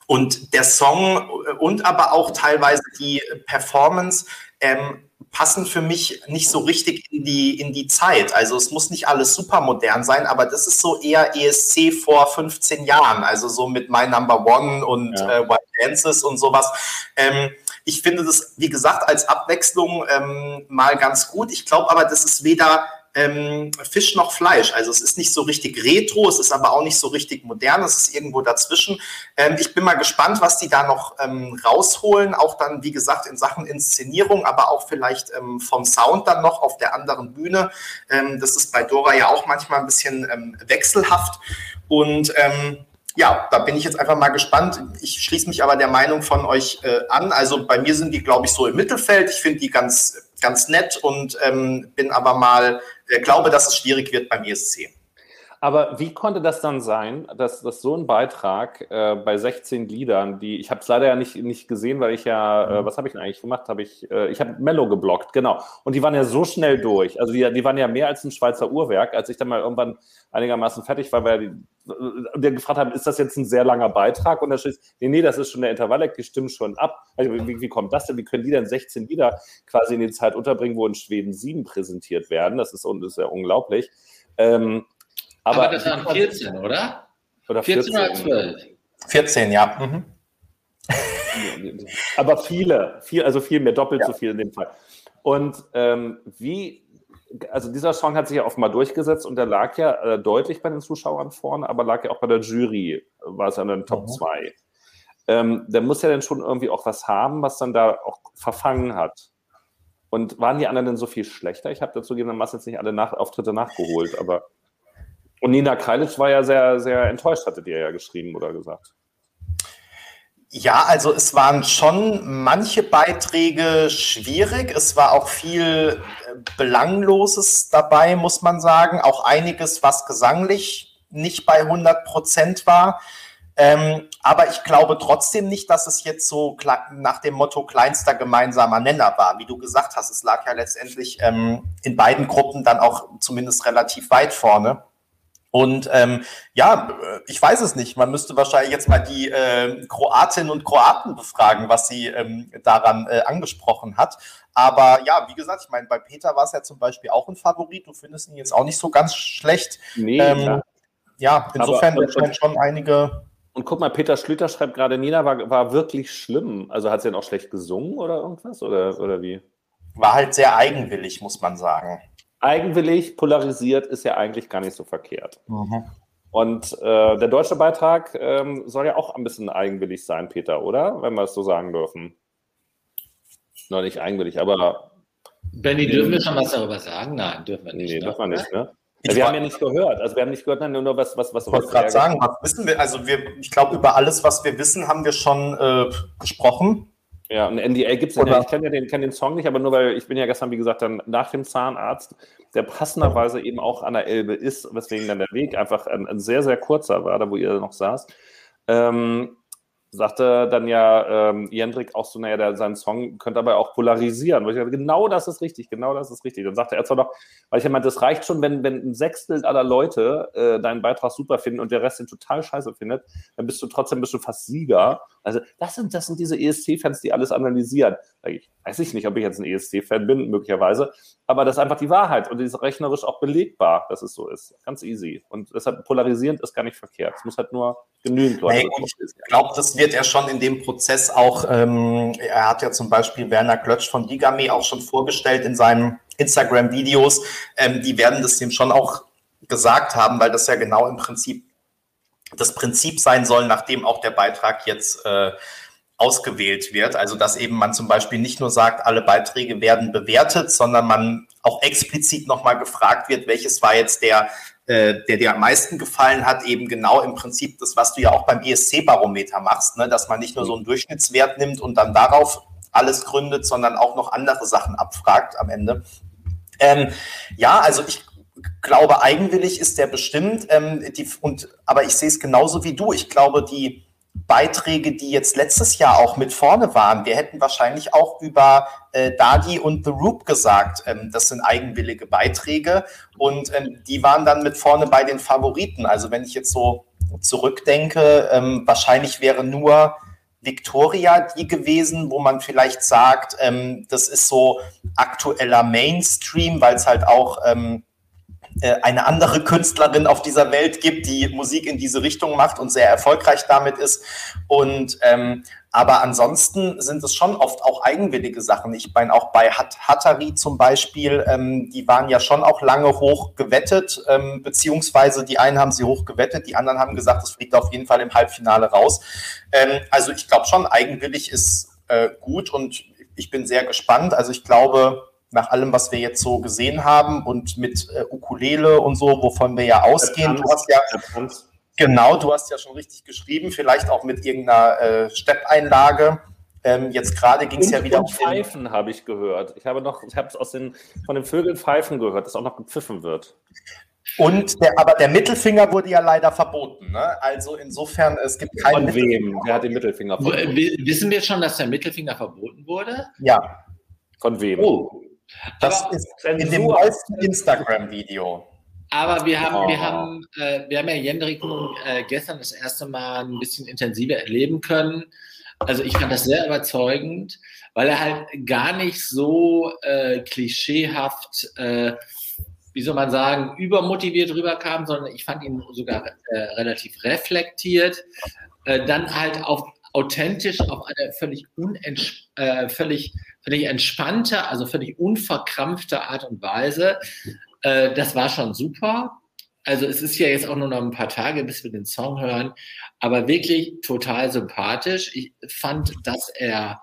und der Song und aber auch teilweise die Performance ähm, passen für mich nicht so richtig in die, in die Zeit. Also es muss nicht alles super modern sein, aber das ist so eher ESC vor 15 Jahren, also so mit My Number One und ja. äh, White Dances und sowas. Ähm, ich finde das, wie gesagt, als Abwechslung ähm, mal ganz gut. Ich glaube aber, das ist weder ähm, Fisch noch Fleisch. Also es ist nicht so richtig retro, es ist aber auch nicht so richtig modern, es ist irgendwo dazwischen. Ähm, ich bin mal gespannt, was die da noch ähm, rausholen, auch dann, wie gesagt, in Sachen Inszenierung, aber auch vielleicht ähm, vom Sound dann noch auf der anderen Bühne. Ähm, das ist bei Dora ja auch manchmal ein bisschen ähm, wechselhaft. Und ja, da bin ich jetzt einfach mal gespannt. Ich schließe mich aber der Meinung von euch äh, an. Also bei mir sind die, glaube ich, so im Mittelfeld. Ich finde die ganz, ganz nett und ähm, bin aber mal glaube, dass es schwierig wird beim ESC. Aber wie konnte das dann sein, dass, dass so ein Beitrag äh, bei 16 Liedern, die ich habe es leider ja nicht, nicht gesehen, weil ich ja, äh, mhm. was habe ich denn eigentlich gemacht? Habe ich, äh, ich habe Mello geblockt, genau. Und die waren ja so schnell durch. Also die, die waren ja mehr als ein Schweizer Uhrwerk. Als ich dann mal irgendwann einigermaßen fertig war, weil die, die gefragt haben, ist das jetzt ein sehr langer Beitrag? Und da steht, nee, nee, das ist schon der Intervall, die stimmen schon ab. Also, wie, wie kommt das denn? Wie können die denn 16 Lieder quasi in die Zeit unterbringen, wo in Schweden sieben präsentiert werden? Das ist, das ist ja unglaublich. Ähm, aber, Aber das waren 14, oder? Oder 14, 14 oder 12? 14, ja. Mhm. <laughs> Aber viele, viel, also viel mehr, doppelt ja. so viel in dem Fall. Und ähm, wie, also dieser Song hat sich ja offenbar durchgesetzt und der lag ja äh, deutlich bei den Zuschauern vorne, aber lag ja auch bei der Jury, war es ja in den Top 2. Mhm. Ähm, der muss ja dann schon irgendwie auch was haben, was dann da auch verfangen hat. Und waren die anderen denn so viel schlechter? Ich habe dazu gegebenermaßen jetzt nicht alle Nach Auftritte nachgeholt, aber. Und Nina Kreilic war ja sehr, sehr enttäuscht, hattet ihr ja geschrieben oder gesagt. Ja, also es waren schon manche Beiträge schwierig. Es war auch viel äh, Belangloses dabei, muss man sagen. Auch einiges, was gesanglich nicht bei 100 Prozent war. Ähm, aber ich glaube trotzdem nicht, dass es jetzt so nach dem Motto kleinster gemeinsamer Nenner war. Wie du gesagt hast, es lag ja letztendlich ähm, in beiden Gruppen dann auch zumindest relativ weit vorne. Und ähm, ja, ich weiß es nicht. Man müsste wahrscheinlich jetzt mal die äh, Kroatinnen und Kroaten befragen, was sie ähm, daran äh, angesprochen hat. Aber ja, wie gesagt, ich meine, bei Peter war es ja zum Beispiel auch ein Favorit. Du findest ihn jetzt auch nicht so ganz schlecht. Nee, ähm, ja, insofern aber, aber, schon einige. Und guck mal, Peter Schlüter schreibt gerade, Nina war, war wirklich schlimm. Also hat sie denn auch schlecht gesungen oder irgendwas? Oder, oder wie? War halt sehr eigenwillig, muss man sagen eigenwillig polarisiert ist ja eigentlich gar nicht so verkehrt. Mhm. Und äh, der deutsche Beitrag ähm, soll ja auch ein bisschen eigenwillig sein, Peter, oder? Wenn wir es so sagen dürfen. Noch nicht eigenwillig, aber. Benny, dürfen wir schon was darüber sagen? Nein, dürfen wir nicht. Nee, ne? dürfen wir nicht, ne? Ja, wir haben ja nicht gehört. Also wir haben nicht gehört, nein, nur was, was, was. Ich wollte gerade sagen, was wissen wir? Also wir, ich glaube, über alles, was wir wissen, haben wir schon äh, gesprochen. Ja, ein NDA gibt es ja. Ich kenne ja den, kenn den Song nicht, aber nur weil ich bin ja gestern, wie gesagt, dann nach dem Zahnarzt, der passenderweise eben auch an der Elbe ist, weswegen dann der Weg einfach ein, ein sehr, sehr kurzer war, da wo ihr noch saß. Ähm, sagte dann ja ähm, Jendrik auch so, naja, der, sein Song könnte aber auch polarisieren. Weil ich dachte, genau das ist richtig, genau das ist richtig. Dann sagte er zwar noch, weil ich meinte, das reicht schon, wenn, wenn ein Sechstel aller Leute äh, deinen Beitrag super finden und der Rest den total scheiße findet, dann bist du trotzdem bist du fast Sieger. Also das sind, das sind diese ESC-Fans, die alles analysieren. Ich weiß ich nicht, ob ich jetzt ein ESC-Fan bin, möglicherweise, aber das ist einfach die Wahrheit und die ist rechnerisch auch belegbar, dass es so ist. Ganz easy. Und deshalb polarisierend ist gar nicht verkehrt. Es muss halt nur genügend Leute. Nee, ich glaube, das wird er schon in dem Prozess auch, ähm, er hat ja zum Beispiel Werner Klötsch von Digame auch schon vorgestellt in seinen Instagram-Videos. Ähm, die werden das dem schon auch gesagt haben, weil das ja genau im Prinzip das Prinzip sein soll, nachdem auch der Beitrag jetzt äh, ausgewählt wird. Also dass eben man zum Beispiel nicht nur sagt, alle Beiträge werden bewertet, sondern man auch explizit nochmal gefragt wird, welches war jetzt der, äh, der dir am meisten gefallen hat, eben genau im Prinzip das, was du ja auch beim ESC-Barometer machst, ne? dass man nicht nur so einen Durchschnittswert nimmt und dann darauf alles gründet, sondern auch noch andere Sachen abfragt am Ende. Ähm, ja, also ich glaube, eigenwillig ist der bestimmt. Ähm, die, und, aber ich sehe es genauso wie du. Ich glaube, die Beiträge, die jetzt letztes Jahr auch mit vorne waren, wir hätten wahrscheinlich auch über äh, Dadi und The Roop gesagt, ähm, das sind eigenwillige Beiträge und ähm, die waren dann mit vorne bei den Favoriten. Also wenn ich jetzt so zurückdenke, ähm, wahrscheinlich wäre nur Victoria die gewesen, wo man vielleicht sagt, ähm, das ist so aktueller Mainstream, weil es halt auch ähm, äh, eine andere Künstlerin auf dieser Welt gibt, die Musik in diese Richtung macht und sehr erfolgreich damit ist. Und ähm, aber ansonsten sind es schon oft auch eigenwillige Sachen. Ich meine, auch bei Hat Hattari zum Beispiel, ähm, die waren ja schon auch lange hoch gewettet, ähm, beziehungsweise die einen haben sie hoch gewettet, die anderen haben gesagt, es fliegt auf jeden Fall im Halbfinale raus. Ähm, also ich glaube schon, eigenwillig ist äh, gut und ich bin sehr gespannt. Also ich glaube, nach allem, was wir jetzt so gesehen haben und mit äh, Ukulele und so, wovon wir ja ausgehen. Du hast ja, genau, du hast ja schon richtig geschrieben, vielleicht auch mit irgendeiner äh, Steppeinlage. Ähm, jetzt gerade ging es ja wieder um Pfeifen, habe ich gehört. Ich habe noch, ich habe es aus den von den Vögeln Pfeifen gehört, dass auch noch gepfiffen wird. Und der, aber der Mittelfinger wurde ja leider verboten. Ne? Also insofern, es gibt keinen. Von wem? Wer hat den Mittelfinger verboten? Wissen wir schon, dass der Mittelfinger verboten wurde? Ja. Von wem? Oh. Das aber ist in dem neuesten Instagram-Video. Aber wir haben, oh. wir haben, äh, wir haben ja Jendrik äh, gestern das erste Mal ein bisschen intensiver erleben können. Also ich fand das sehr überzeugend, weil er halt gar nicht so äh, klischeehaft, äh, wie soll man sagen, übermotiviert rüberkam, sondern ich fand ihn sogar äh, relativ reflektiert. Äh, dann halt auf authentisch auf eine völlig, unents völlig, völlig entspannte, also völlig unverkrampfte Art und Weise. Äh, das war schon super. Also es ist ja jetzt auch nur noch ein paar Tage, bis wir den Song hören, aber wirklich total sympathisch. Ich fand, dass er,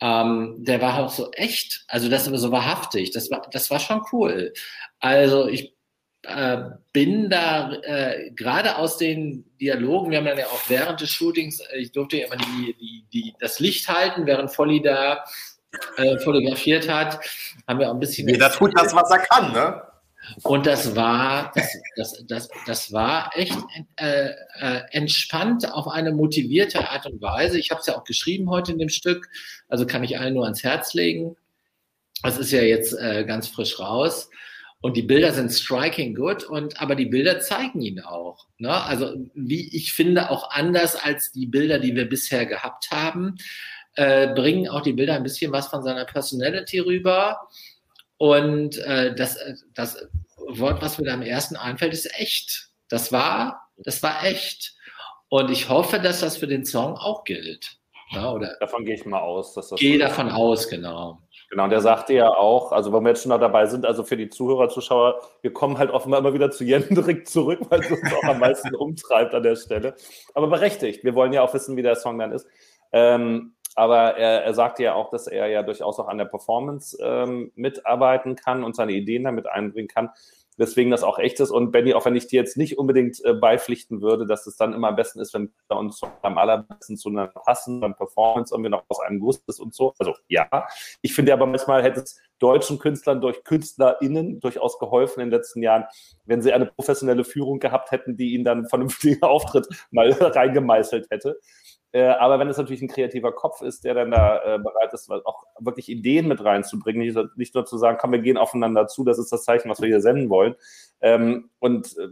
ähm, der war auch so echt, also das war so wahrhaftig. Das war, das war schon cool. Also ich äh, bin da äh, gerade aus den Dialogen, wir haben dann ja auch während des Shootings, äh, ich durfte ja immer die, die, die, das Licht halten, während Volli da äh, fotografiert hat, haben wir auch ein bisschen. Jeder tut das, was er kann, ne? Und das war, das, das, das, das war echt äh, äh, entspannt auf eine motivierte Art und Weise. Ich habe es ja auch geschrieben heute in dem Stück, also kann ich allen nur ans Herz legen. Das ist ja jetzt äh, ganz frisch raus. Und die Bilder sind striking good, und, aber die Bilder zeigen ihn auch. Ne? Also, wie ich finde, auch anders als die Bilder, die wir bisher gehabt haben, äh, bringen auch die Bilder ein bisschen was von seiner Personality rüber. Und äh, das, das Wort, was mir da am ersten einfällt, ist echt. Das war, das war echt. Und ich hoffe, dass das für den Song auch gilt. Ja, oder? Davon gehe ich mal aus. Dass das gehe davon aus, genau. Genau, und der sagte ja auch, also wenn wir jetzt schon noch dabei sind, also für die Zuhörer, Zuschauer, wir kommen halt offenbar immer wieder zu Jendrik <laughs> zurück, weil es uns auch am meisten umtreibt an der Stelle. Aber berechtigt, wir wollen ja auch wissen, wie der Song dann ist. Ähm, aber er, er sagte ja auch, dass er ja durchaus auch an der Performance ähm, mitarbeiten kann und seine Ideen damit einbringen kann weswegen das auch echt ist. Und Benny, auch wenn ich dir jetzt nicht unbedingt äh, beipflichten würde, dass es dann immer am besten ist, wenn wir uns am allerbesten zueinander passen, beim Performance und wir noch aus einem Guss ist und so. Also ja, ich finde aber manchmal hätte es deutschen Künstlern durch KünstlerInnen durchaus geholfen in den letzten Jahren, wenn sie eine professionelle Führung gehabt hätten, die ihnen dann einen vernünftigen <laughs> Auftritt mal <laughs> reingemeißelt hätte. Äh, aber wenn es natürlich ein kreativer Kopf ist, der dann da äh, bereit ist, auch wirklich Ideen mit reinzubringen, nicht, nur zu sagen, komm, wir gehen aufeinander zu, das ist das Zeichen, was wir hier senden wollen. Ähm, und äh,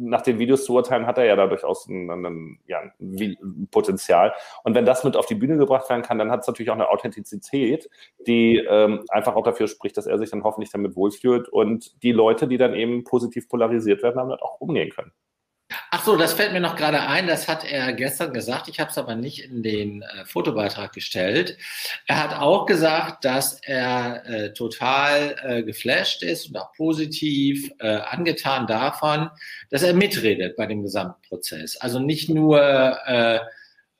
nach den Videos zu urteilen, hat er ja da durchaus ein, ein, ja, ein Potenzial. Und wenn das mit auf die Bühne gebracht werden kann, dann hat es natürlich auch eine Authentizität, die ähm, einfach auch dafür spricht, dass er sich dann hoffentlich damit wohlfühlt und die Leute, die dann eben positiv polarisiert werden, damit auch umgehen können. Ach so, das fällt mir noch gerade ein. Das hat er gestern gesagt. Ich habe es aber nicht in den äh, Fotobeitrag gestellt. Er hat auch gesagt, dass er äh, total äh, geflasht ist und auch positiv äh, angetan davon, dass er mitredet bei dem gesamten Prozess. Also nicht nur äh,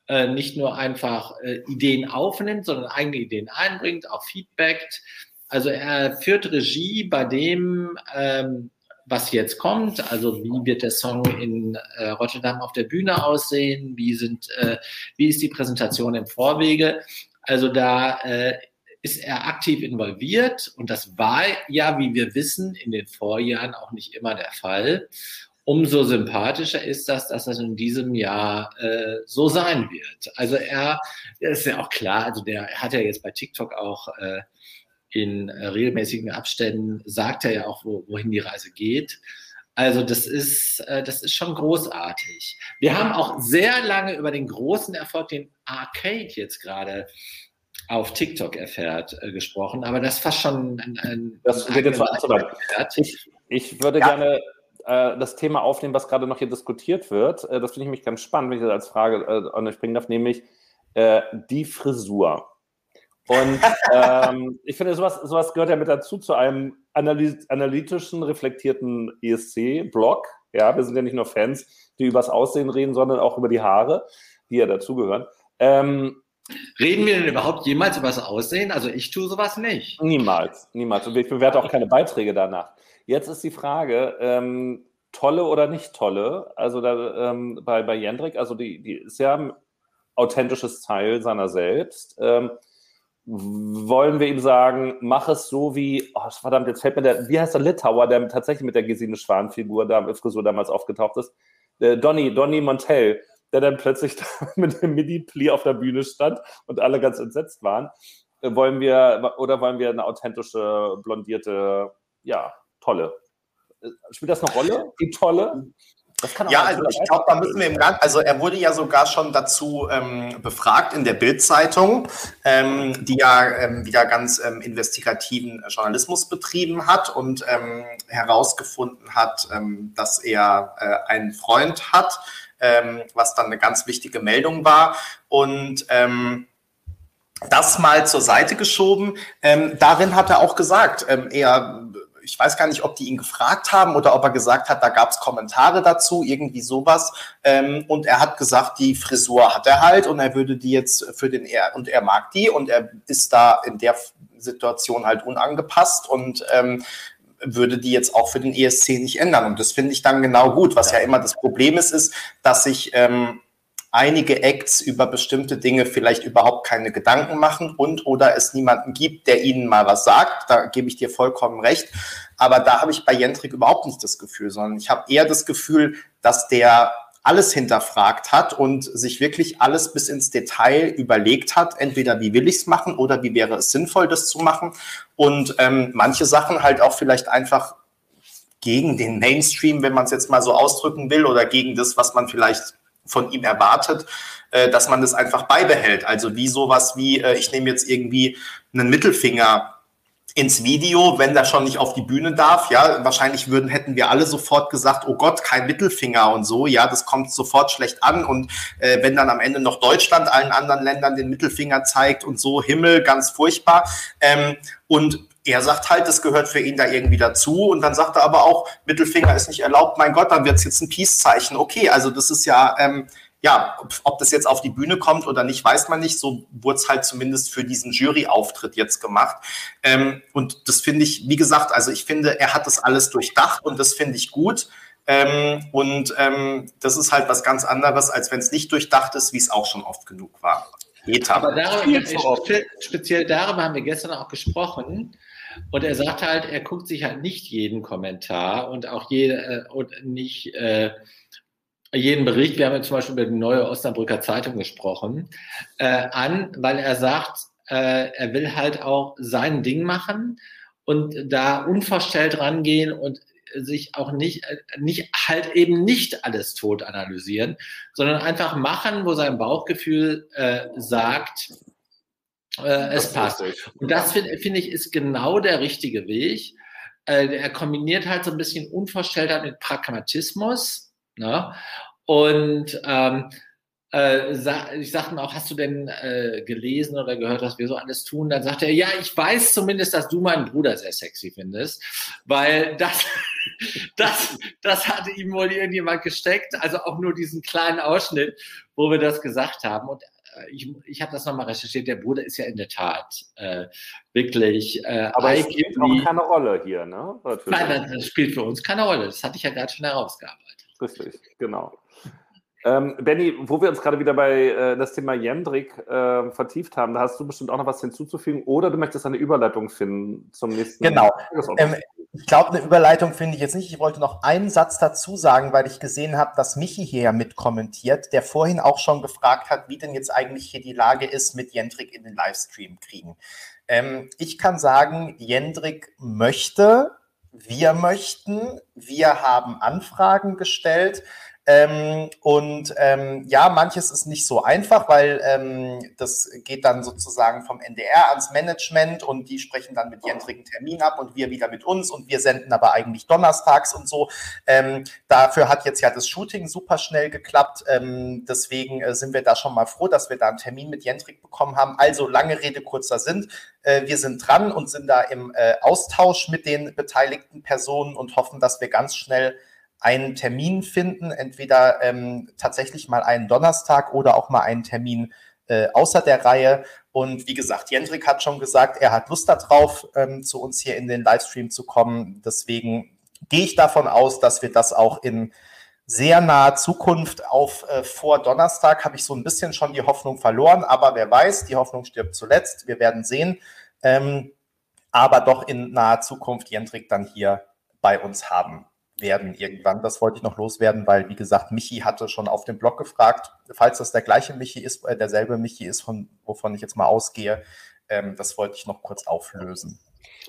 äh, nicht nur einfach Ideen aufnimmt, sondern eigene Ideen einbringt, auch feedbackt. Also er führt Regie bei dem ähm, was jetzt kommt. Also wie wird der Song in äh, Rotterdam auf der Bühne aussehen? Wie sind, äh, wie ist die Präsentation im Vorwege? Also da äh, ist er aktiv involviert und das war ja, wie wir wissen, in den Vorjahren auch nicht immer der Fall. Umso sympathischer ist das, dass das in diesem Jahr äh, so sein wird. Also er, ist ja auch klar, also der hat ja jetzt bei TikTok auch äh, in äh, regelmäßigen Abständen sagt er ja auch, wo, wohin die Reise geht. Also das ist, äh, das ist schon großartig. Wir haben auch sehr lange über den großen Erfolg, den Arcade jetzt gerade auf TikTok erfährt, äh, gesprochen, aber das ist fast schon ein, ein Das geht jetzt mal zu Ich, ich würde ja. gerne äh, das Thema aufnehmen, was gerade noch hier diskutiert wird. Äh, das finde ich mich ganz spannend, wenn ich das als Frage äh, an euch bringen darf, nämlich die Frisur. Und ähm, ich finde, sowas, sowas gehört ja mit dazu zu einem analytischen, reflektierten ESC-Blog. Ja, wir sind ja nicht nur Fans, die übers Aussehen reden, sondern auch über die Haare, die ja dazugehören. Ähm, Reden wir denn überhaupt jemals über das Aussehen? Also ich tue sowas nicht. Niemals, niemals. Und ich bewerte auch keine Beiträge danach. Jetzt ist die Frage, ähm, tolle oder nicht tolle? Also da, ähm, bei, bei Jendrik, also die, die ist ja ein authentisches Teil seiner selbst. Ähm, wollen wir ihm sagen, mach es so wie, oh, verdammt, jetzt fällt mir der, wie heißt der Litauer, der tatsächlich mit der Gesine Schwan-Figur, da, Frisur damals aufgetaucht ist, äh, Donny, Donny Montel, der dann plötzlich <laughs> mit dem Midi-Pli auf der Bühne stand und alle ganz entsetzt waren. Äh, wollen wir, oder wollen wir eine authentische, blondierte, ja, tolle? Äh, spielt das eine Rolle, die tolle? Ja, also ich glaube, da müssen wir im Gang, also er wurde ja sogar schon dazu ähm, befragt in der Bild-Zeitung, ähm, die ja ähm, wieder ganz ähm, investigativen Journalismus betrieben hat und ähm, herausgefunden hat, ähm, dass er äh, einen Freund hat, ähm, was dann eine ganz wichtige Meldung war. Und ähm, das mal zur Seite geschoben. Ähm, darin hat er auch gesagt, ähm, er ich weiß gar nicht, ob die ihn gefragt haben oder ob er gesagt hat, da gab es Kommentare dazu, irgendwie sowas. Ähm, und er hat gesagt, die Frisur hat er halt und er würde die jetzt für den er und er mag die und er ist da in der Situation halt unangepasst und ähm, würde die jetzt auch für den ESC nicht ändern. Und das finde ich dann genau gut. Was ja immer das Problem ist, ist, dass sich ähm, einige Acts über bestimmte Dinge vielleicht überhaupt keine Gedanken machen und oder es niemanden gibt, der ihnen mal was sagt. Da gebe ich dir vollkommen recht. Aber da habe ich bei Jentrik überhaupt nicht das Gefühl, sondern ich habe eher das Gefühl, dass der alles hinterfragt hat und sich wirklich alles bis ins Detail überlegt hat, entweder wie will ich es machen oder wie wäre es sinnvoll, das zu machen. Und ähm, manche Sachen halt auch vielleicht einfach gegen den Mainstream, wenn man es jetzt mal so ausdrücken will, oder gegen das, was man vielleicht von ihm erwartet, äh, dass man das einfach beibehält. Also wie sowas wie, äh, ich nehme jetzt irgendwie einen Mittelfinger ins Video, wenn der schon nicht auf die Bühne darf, ja, wahrscheinlich würden, hätten wir alle sofort gesagt, oh Gott, kein Mittelfinger und so, ja, das kommt sofort schlecht an und äh, wenn dann am Ende noch Deutschland allen anderen Ländern den Mittelfinger zeigt und so, Himmel, ganz furchtbar. Ähm, und er sagt halt, das gehört für ihn da irgendwie dazu. Und dann sagt er aber auch, Mittelfinger ist nicht erlaubt, mein Gott, dann wird es jetzt ein Peace-Zeichen. Okay, also das ist ja, ähm, ja, ob das jetzt auf die Bühne kommt oder nicht, weiß man nicht. So wurde es halt zumindest für diesen Jury-Auftritt jetzt gemacht. Ähm, und das finde ich, wie gesagt, also ich finde, er hat das alles durchdacht und das finde ich gut. Ähm, und ähm, das ist halt was ganz anderes, als wenn es nicht durchdacht ist, wie es auch schon oft genug war. Jeta. Aber darüber, speziell, speziell darüber haben wir gestern auch gesprochen. Und er sagt halt, er guckt sich halt nicht jeden Kommentar und auch jede, äh, und nicht äh, jeden Bericht, wir haben ja zum Beispiel über die neue Osnabrücker Zeitung gesprochen, äh, an, weil er sagt, äh, er will halt auch sein Ding machen und da unverstellt rangehen und sich auch nicht, äh, nicht halt eben nicht alles tot analysieren, sondern einfach machen, wo sein Bauchgefühl äh, sagt, äh, es passt. Und das finde find ich ist genau der richtige Weg. Äh, er kombiniert halt so ein bisschen Unvorstelltheit mit Pragmatismus. Ne? Und ähm, äh, ich sagte ihm auch, hast du denn äh, gelesen oder gehört, was wir so alles tun? Dann sagte er, ja, ich weiß zumindest, dass du meinen Bruder sehr sexy findest, weil das, <laughs> das, das hatte ihm wohl irgendjemand gesteckt, also auch nur diesen kleinen Ausschnitt, wo wir das gesagt haben. Und ich, ich habe das nochmal recherchiert, der Bruder ist ja in der Tat äh, wirklich. Äh, Aber es spielt auch keine Rolle hier, ne? Nein, das spielt für uns keine Rolle. Das hatte ich ja gerade schon herausgearbeitet. Richtig, genau. Ähm, Benny, wo wir uns gerade wieder bei äh, das Thema Jendrik äh, vertieft haben, da hast du bestimmt auch noch was hinzuzufügen oder du möchtest eine Überleitung finden zum nächsten. Genau. Ähm, ich glaube, eine Überleitung finde ich jetzt nicht. Ich wollte noch einen Satz dazu sagen, weil ich gesehen habe, dass Michi hier ja mit kommentiert, der vorhin auch schon gefragt hat, wie denn jetzt eigentlich hier die Lage ist mit Jendrik in den Livestream kriegen. Ähm, ich kann sagen, Jendrik möchte, wir möchten, wir haben Anfragen gestellt. Ähm, und ähm, ja, manches ist nicht so einfach, weil ähm, das geht dann sozusagen vom NDR ans Management und die sprechen dann mit Jentrik einen Termin ab und wir wieder mit uns und wir senden aber eigentlich donnerstags und so. Ähm, dafür hat jetzt ja das Shooting super schnell geklappt. Ähm, deswegen äh, sind wir da schon mal froh, dass wir da einen Termin mit Jentrik bekommen haben. Also lange Rede, kurzer Sinn. Äh, wir sind dran und sind da im äh, Austausch mit den beteiligten Personen und hoffen, dass wir ganz schnell einen Termin finden, entweder ähm, tatsächlich mal einen Donnerstag oder auch mal einen Termin äh, außer der Reihe. Und wie gesagt, Jendrik hat schon gesagt, er hat Lust darauf, ähm, zu uns hier in den Livestream zu kommen. Deswegen gehe ich davon aus, dass wir das auch in sehr naher Zukunft auf äh, vor Donnerstag habe ich so ein bisschen schon die Hoffnung verloren, aber wer weiß, die Hoffnung stirbt zuletzt. Wir werden sehen. Ähm, aber doch in naher Zukunft Jendrik dann hier bei uns haben werden irgendwann. Das wollte ich noch loswerden, weil, wie gesagt, Michi hatte schon auf dem Blog gefragt, falls das der gleiche Michi ist, äh, derselbe Michi ist, von, wovon ich jetzt mal ausgehe. Ähm, das wollte ich noch kurz auflösen.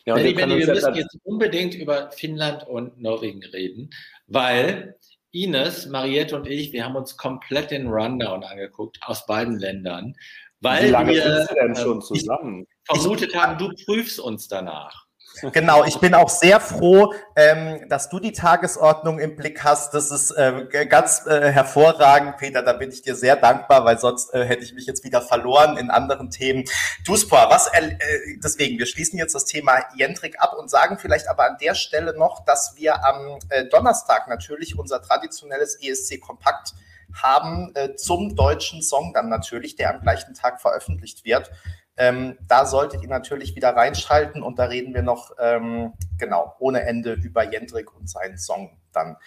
Ja, Benni, Benni, wir müssen jetzt unbedingt über Finnland und Norwegen reden, weil Ines, Mariette und ich, wir haben uns komplett den Rundown angeguckt aus beiden Ländern, weil Wie lange wir denn schon ähm, zusammen? vermutet haben, du prüfst uns danach. Genau, ich bin auch sehr froh, ähm, dass du die Tagesordnung im Blick hast. Das ist äh, ganz äh, hervorragend, Peter. Da bin ich dir sehr dankbar, weil sonst äh, hätte ich mich jetzt wieder verloren in anderen Themen. Duspor, was äh, deswegen, wir schließen jetzt das Thema Jentrik ab und sagen vielleicht aber an der Stelle noch, dass wir am äh, Donnerstag natürlich unser traditionelles ESC-Kompakt haben äh, zum deutschen Song dann natürlich, der am gleichen Tag veröffentlicht wird. Ähm, da solltet ihr natürlich wieder reinschalten und da reden wir noch ähm, genau ohne Ende über Jendrik und seinen Song dann.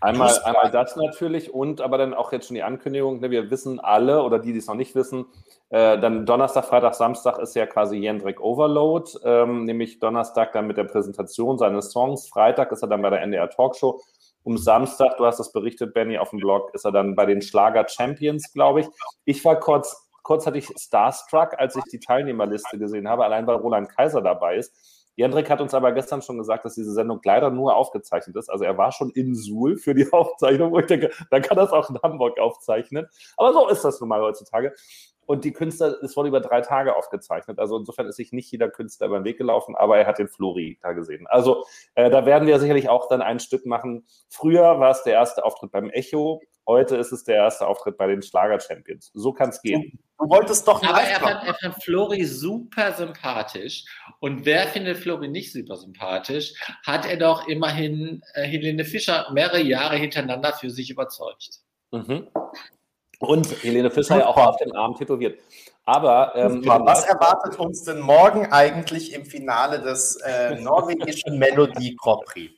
Einmal, einmal das natürlich und aber dann auch jetzt schon die Ankündigung, ne, wir wissen alle oder die, die es noch nicht wissen, äh, dann Donnerstag, Freitag, Samstag ist ja quasi Jendrik Overload, ähm, nämlich Donnerstag dann mit der Präsentation seines Songs, Freitag ist er dann bei der NDR Talkshow um Samstag, du hast das berichtet, Benny, auf dem Blog, ist er dann bei den Schlager Champions, glaube ich. Ich war kurz kurzzeitig starstruck, als ich die Teilnehmerliste gesehen habe, allein weil Roland Kaiser dabei ist. Jendrik hat uns aber gestern schon gesagt, dass diese Sendung leider nur aufgezeichnet ist. Also er war schon in Suhl für die <laughs> Aufzeichnung, wo ich denke, dann kann das auch in Hamburg aufzeichnen. Aber so ist das nun mal heutzutage. Und die Künstler, es wurde über drei Tage aufgezeichnet. Also insofern ist sich nicht jeder Künstler über den Weg gelaufen, aber er hat den Flori da gesehen. Also äh, da werden wir sicherlich auch dann ein Stück machen. Früher war es der erste Auftritt beim Echo. Heute ist es der erste Auftritt bei den Schlager-Champions. So kann es gehen. Du wolltest doch Aber er fand, er fand Flori super sympathisch. Und wer findet Flori nicht super sympathisch, hat er doch immerhin äh, Helene Fischer mehrere Jahre hintereinander für sich überzeugt. Mhm. Und Helene Fischer ja auch auf den Arm tätowiert. Aber ähm, was erwartet uns denn morgen eigentlich im Finale des äh, norwegischen Melodie Grand Prix?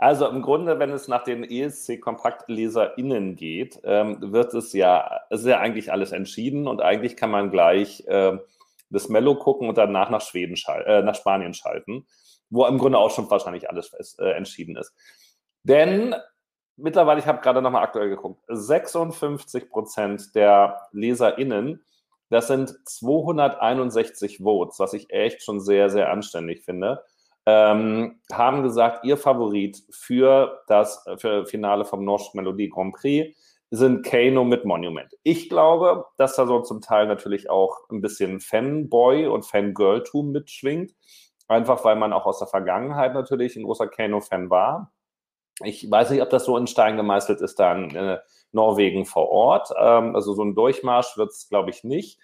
Also im Grunde, wenn es nach den ESC-KompaktleserInnen geht, ähm, wird es ja, es ist ja eigentlich alles entschieden und eigentlich kann man gleich äh, das Mello gucken und danach nach Schweden äh, nach Spanien schalten, wo im Grunde auch schon wahrscheinlich alles äh, entschieden ist. Denn mittlerweile, ich habe gerade nochmal aktuell geguckt, 56 Prozent der LeserInnen, das sind 261 Votes, was ich echt schon sehr, sehr anständig finde ähm, haben gesagt, ihr Favorit für das für Finale vom Norsk Melodie Grand Prix sind Kano mit Monument. Ich glaube, dass da so zum Teil natürlich auch ein bisschen Fanboy und Fangirltum mitschwingt. Einfach weil man auch aus der Vergangenheit natürlich ein großer Kano-Fan war. Ich weiß nicht, ob das so in Stein gemeißelt ist, da in äh, Norwegen vor Ort. Ähm, also so ein Durchmarsch wird es, glaube ich, nicht.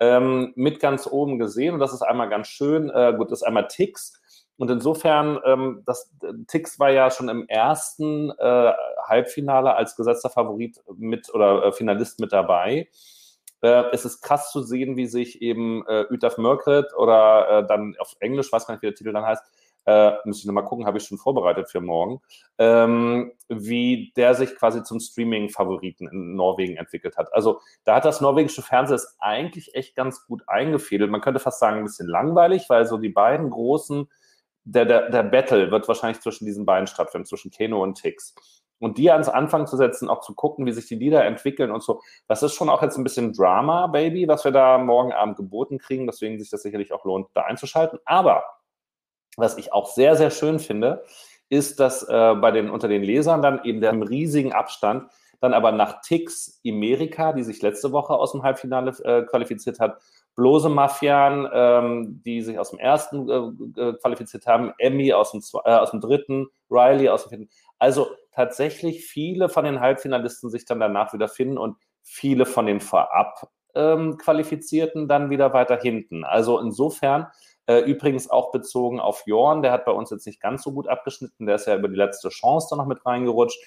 Ähm, mit ganz oben gesehen, und das ist einmal ganz schön, äh, gut, ist einmal Tix. Und insofern, ähm, das Tix war ja schon im ersten äh, Halbfinale als gesetzter Favorit mit oder äh, Finalist mit dabei. Äh, es ist krass zu sehen, wie sich eben äh, Utaf Mörkret oder äh, dann auf Englisch, weiß gar nicht, wie der Titel dann heißt, äh, müsste ich nochmal gucken, habe ich schon vorbereitet für morgen, ähm, wie der sich quasi zum Streaming-Favoriten in Norwegen entwickelt hat. Also da hat das norwegische Fernsehen es eigentlich echt ganz gut eingefädelt. Man könnte fast sagen, ein bisschen langweilig, weil so die beiden großen, der, der, der Battle wird wahrscheinlich zwischen diesen beiden stattfinden, zwischen Keno und Tix. Und die ans Anfang zu setzen, auch zu gucken, wie sich die Lieder entwickeln und so, das ist schon auch jetzt ein bisschen Drama, Baby, was wir da morgen Abend geboten kriegen. Deswegen sich das sicherlich auch lohnt, da einzuschalten. Aber was ich auch sehr, sehr schön finde, ist, dass äh, bei den, unter den Lesern dann eben der riesigen Abstand dann aber nach Tix Amerika, die sich letzte Woche aus dem Halbfinale äh, qualifiziert hat, Blose Mafian, ähm, die sich aus dem ersten äh, äh qualifiziert haben, Emmy aus dem, äh, aus dem dritten, Riley aus dem vierten. Also tatsächlich viele von den Halbfinalisten sich dann danach wieder finden und viele von den vorab ähm, Qualifizierten dann wieder weiter hinten. Also insofern äh, übrigens auch bezogen auf Jorn, der hat bei uns jetzt nicht ganz so gut abgeschnitten, der ist ja über die letzte Chance da noch mit reingerutscht.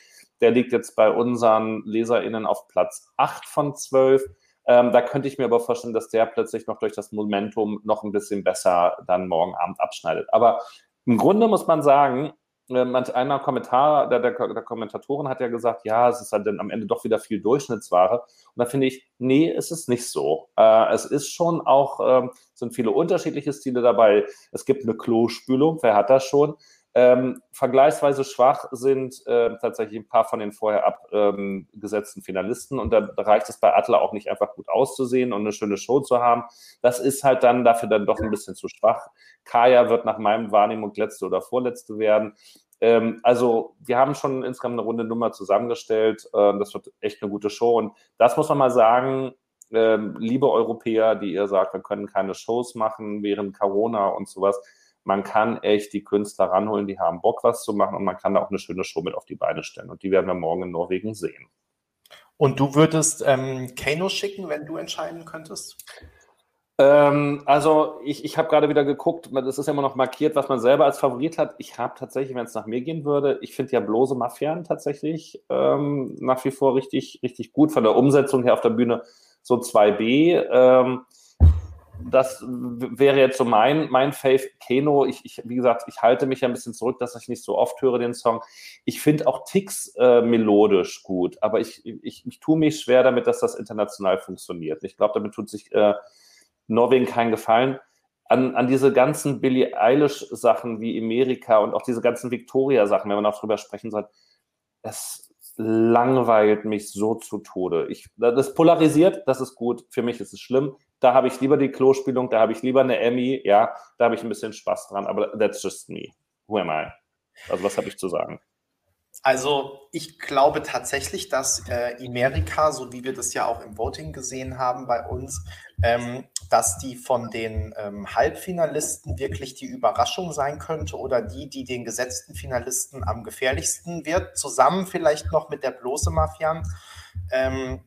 Der liegt jetzt bei unseren LeserInnen auf Platz 8 von 12. Ähm, da könnte ich mir aber vorstellen, dass der plötzlich noch durch das Momentum noch ein bisschen besser dann morgen Abend abschneidet. Aber im Grunde muss man sagen, äh, manch einer Kommentar der, der, der, Kommentatoren hat ja gesagt, ja, es ist dann am Ende doch wieder viel Durchschnittsware. Und da finde ich, nee, es ist nicht so. Äh, es ist schon auch, äh, sind viele unterschiedliche Stile dabei. Es gibt eine Klospülung, wer hat das schon? Ähm, vergleichsweise schwach sind äh, tatsächlich ein paar von den vorher abgesetzten ähm, Finalisten und da reicht es bei Adler auch nicht einfach gut auszusehen und eine schöne Show zu haben. Das ist halt dann dafür dann doch ein bisschen zu schwach. Kaya wird nach meinem Wahrnehmung letzte oder vorletzte werden. Ähm, also wir haben schon insgesamt eine runde Nummer zusammengestellt. Äh, das wird echt eine gute Show und das muss man mal sagen. Ähm, liebe Europäer, die ihr sagt, wir können keine Shows machen während Corona und sowas man kann echt die Künstler ranholen, die haben Bock, was zu machen und man kann da auch eine schöne Show mit auf die Beine stellen. Und die werden wir morgen in Norwegen sehen. Und du würdest ähm, Kano schicken, wenn du entscheiden könntest? Ähm, also ich, ich habe gerade wieder geguckt, das ist ja immer noch markiert, was man selber als Favorit hat. Ich habe tatsächlich, wenn es nach mir gehen würde, ich finde ja Blose Mafian tatsächlich ähm, nach wie vor richtig, richtig gut von der Umsetzung her auf der Bühne. So 2B. Ähm, das wäre jetzt so mein, mein Fave Keno. Ich, ich, wie gesagt, ich halte mich ja ein bisschen zurück, dass ich nicht so oft höre den Song. Ich finde auch Ticks äh, melodisch gut, aber ich, ich, ich tue mich schwer damit, dass das international funktioniert. Ich glaube, damit tut sich äh, Norwegen keinen Gefallen. An, an diese ganzen Billie Eilish-Sachen wie Amerika und auch diese ganzen Victoria-Sachen, wenn man auch drüber sprechen soll, es langweilt mich so zu Tode. Ich, das polarisiert, das ist gut. Für mich ist es schlimm da habe ich lieber die Klospülung, da habe ich lieber eine Emmy, ja, da habe ich ein bisschen Spaß dran, aber that's just me. Who am I? Also was habe ich zu sagen? Also ich glaube tatsächlich, dass äh, Amerika, so wie wir das ja auch im Voting gesehen haben bei uns, ähm, dass die von den ähm, Halbfinalisten wirklich die Überraschung sein könnte oder die, die den gesetzten Finalisten am gefährlichsten wird, zusammen vielleicht noch mit der bloße Mafian. Ähm,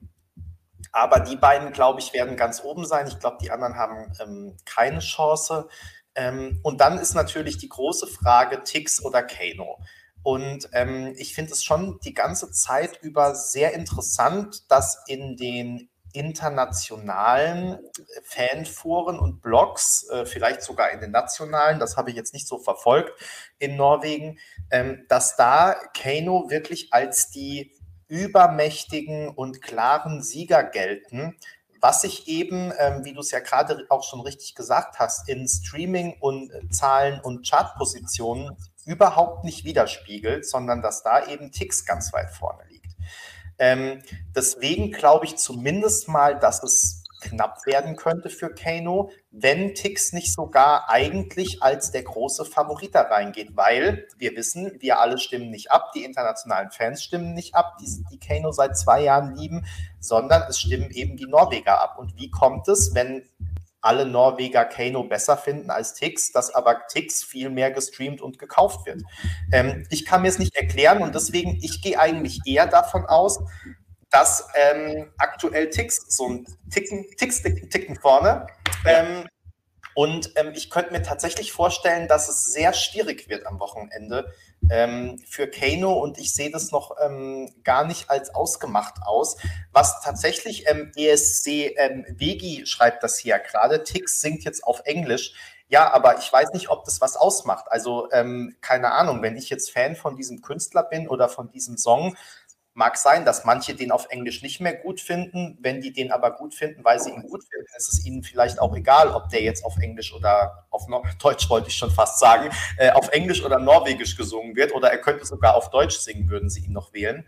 aber die beiden, glaube ich, werden ganz oben sein. Ich glaube, die anderen haben ähm, keine Chance. Ähm, und dann ist natürlich die große Frage, Tix oder Kano. Und ähm, ich finde es schon die ganze Zeit über sehr interessant, dass in den internationalen Fanforen und Blogs, äh, vielleicht sogar in den nationalen, das habe ich jetzt nicht so verfolgt in Norwegen, ähm, dass da Kano wirklich als die übermächtigen und klaren Sieger gelten, was sich eben, ähm, wie du es ja gerade auch schon richtig gesagt hast, in Streaming und äh, Zahlen und Chartpositionen überhaupt nicht widerspiegelt, sondern dass da eben Ticks ganz weit vorne liegt. Ähm, deswegen glaube ich zumindest mal, dass es knapp werden könnte für Kano, wenn Tix nicht sogar eigentlich als der große Favorit da reingeht, weil wir wissen, wir alle stimmen nicht ab, die internationalen Fans stimmen nicht ab, die, die Kano seit zwei Jahren lieben, sondern es stimmen eben die Norweger ab. Und wie kommt es, wenn alle Norweger Kano besser finden als Tix, dass aber Tix viel mehr gestreamt und gekauft wird. Ähm, ich kann mir es nicht erklären und deswegen, ich gehe eigentlich eher davon aus, dass ähm, aktuell Tix so ein Ticken, Ticks, Ticken, Ticken vorne. Ähm, und ähm, ich könnte mir tatsächlich vorstellen, dass es sehr schwierig wird am Wochenende ähm, für Kano und ich sehe das noch ähm, gar nicht als ausgemacht aus. Was tatsächlich ähm, ESC ähm, Vegi schreibt das hier gerade. Tix singt jetzt auf Englisch. Ja, aber ich weiß nicht, ob das was ausmacht. Also ähm, keine Ahnung, wenn ich jetzt Fan von diesem Künstler bin oder von diesem Song, Mag sein, dass manche den auf Englisch nicht mehr gut finden. Wenn die den aber gut finden, weil sie ihn gut finden, ist es ihnen vielleicht auch egal, ob der jetzt auf Englisch oder auf Nor <laughs> Deutsch wollte ich schon fast sagen, äh, auf Englisch oder Norwegisch gesungen wird. Oder er könnte sogar auf Deutsch singen, würden sie ihn noch wählen.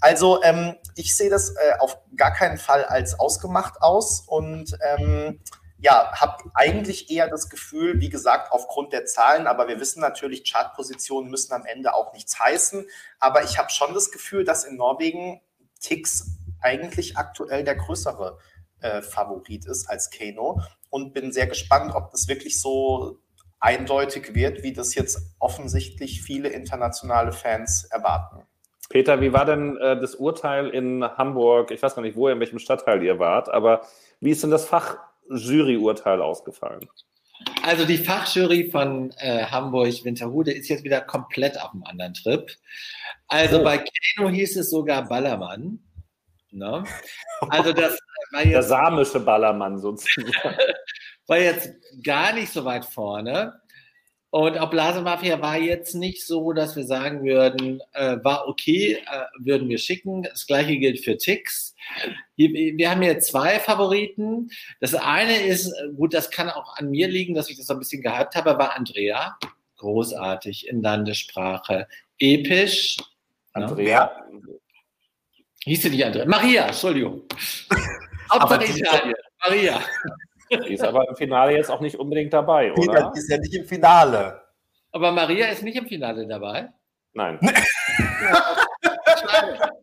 Also ähm, ich sehe das äh, auf gar keinen Fall als ausgemacht aus und ähm, ja, habe eigentlich eher das Gefühl, wie gesagt, aufgrund der Zahlen, aber wir wissen natürlich, Chartpositionen müssen am Ende auch nichts heißen. Aber ich habe schon das Gefühl, dass in Norwegen Tix eigentlich aktuell der größere äh, Favorit ist als Kano und bin sehr gespannt, ob das wirklich so eindeutig wird, wie das jetzt offensichtlich viele internationale Fans erwarten. Peter, wie war denn äh, das Urteil in Hamburg? Ich weiß gar nicht, wo ihr, in welchem Stadtteil ihr wart, aber wie ist denn das Fach Juryurteil ausgefallen? Also die Fachjury von äh, Hamburg-Winterhude ist jetzt wieder komplett auf einem anderen Trip. Also oh. bei Keno hieß es sogar Ballermann. Ne? Also das <laughs> war jetzt, Der samische Ballermann sozusagen. <laughs> war jetzt gar nicht so weit vorne. Und auch Blasemafia war jetzt nicht so, dass wir sagen würden, äh, war okay, äh, würden wir schicken. Das gleiche gilt für Tix. Wir haben hier zwei Favoriten. Das eine ist, gut, das kann auch an mir liegen, dass ich das so ein bisschen gehypt habe, war Andrea. Großartig in Landessprache. Episch. Ne? Andrea. Hieß sie nicht Andrea? Maria, Entschuldigung. <laughs> Hauptsache Italien. Maria. Die ist aber im Finale jetzt auch nicht unbedingt dabei, oder? Peter, die ist ja nicht im Finale. Aber Maria ist nicht im Finale dabei? Nein. <laughs>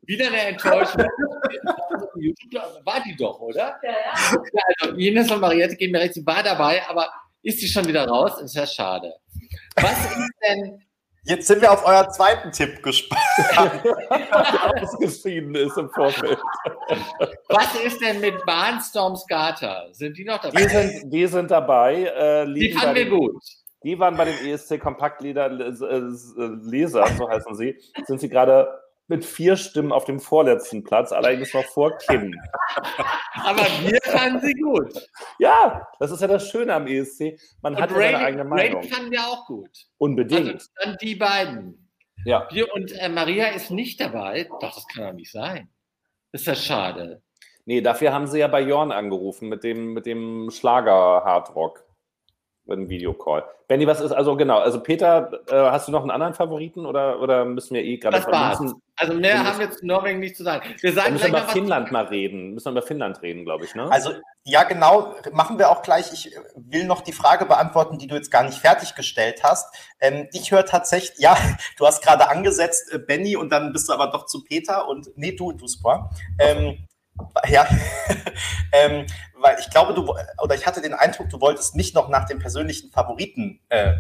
Wieder eine Enttäuschung. war die doch, oder? Ja, ja. also Ines und Mariette geben mir recht, sie war dabei, aber ist sie schon wieder raus? Ist ja schade. Was ist denn Jetzt sind wir auf euer zweiten Tipp gespannt. <laughs> Ausgeschieden ist im Vorfeld. Was ist denn mit Barnstorms Gata? Sind die noch dabei? Die sind, die sind dabei. Äh, die fanden wir gut. Die waren bei den ESC Kompaktleser, Leser, so heißen sie, sind sie gerade mit vier Stimmen auf dem vorletzten Platz, allerdings noch vor Kim. <laughs> Aber wir fanden sie gut. Ja, das ist ja das Schöne am ESC. Man und hat Ray, seine eigene Meinung. Ray fanden wir auch gut. Unbedingt. Also dann die beiden. Ja. Wir und äh, Maria ist nicht dabei. Doch, das kann doch nicht sein. ist ja schade. Nee, dafür haben sie ja bei Jorn angerufen mit dem, mit dem Schlager-Hardrock ein Videocall. Benny, was ist also genau? Also Peter, äh, hast du noch einen anderen Favoriten oder, oder müssen wir eh gerade das war's. Also mehr haben wir zu Norwegen nicht zu sagen. Wir sagen müssen wir über Finnland mal reden. Müssen wir über Finnland reden, glaube ich, ne? Also ja, genau. Machen wir auch gleich. Ich will noch die Frage beantworten, die du jetzt gar nicht fertiggestellt hast. Ähm, ich höre tatsächlich, ja, <laughs> du hast gerade angesetzt, äh, Benny, und dann bist du aber doch zu Peter und nee, du, du Spor. Ähm, ja, <laughs> ähm, weil ich glaube, du, oder ich hatte den Eindruck, du wolltest nicht noch nach dem persönlichen Favoriten äh,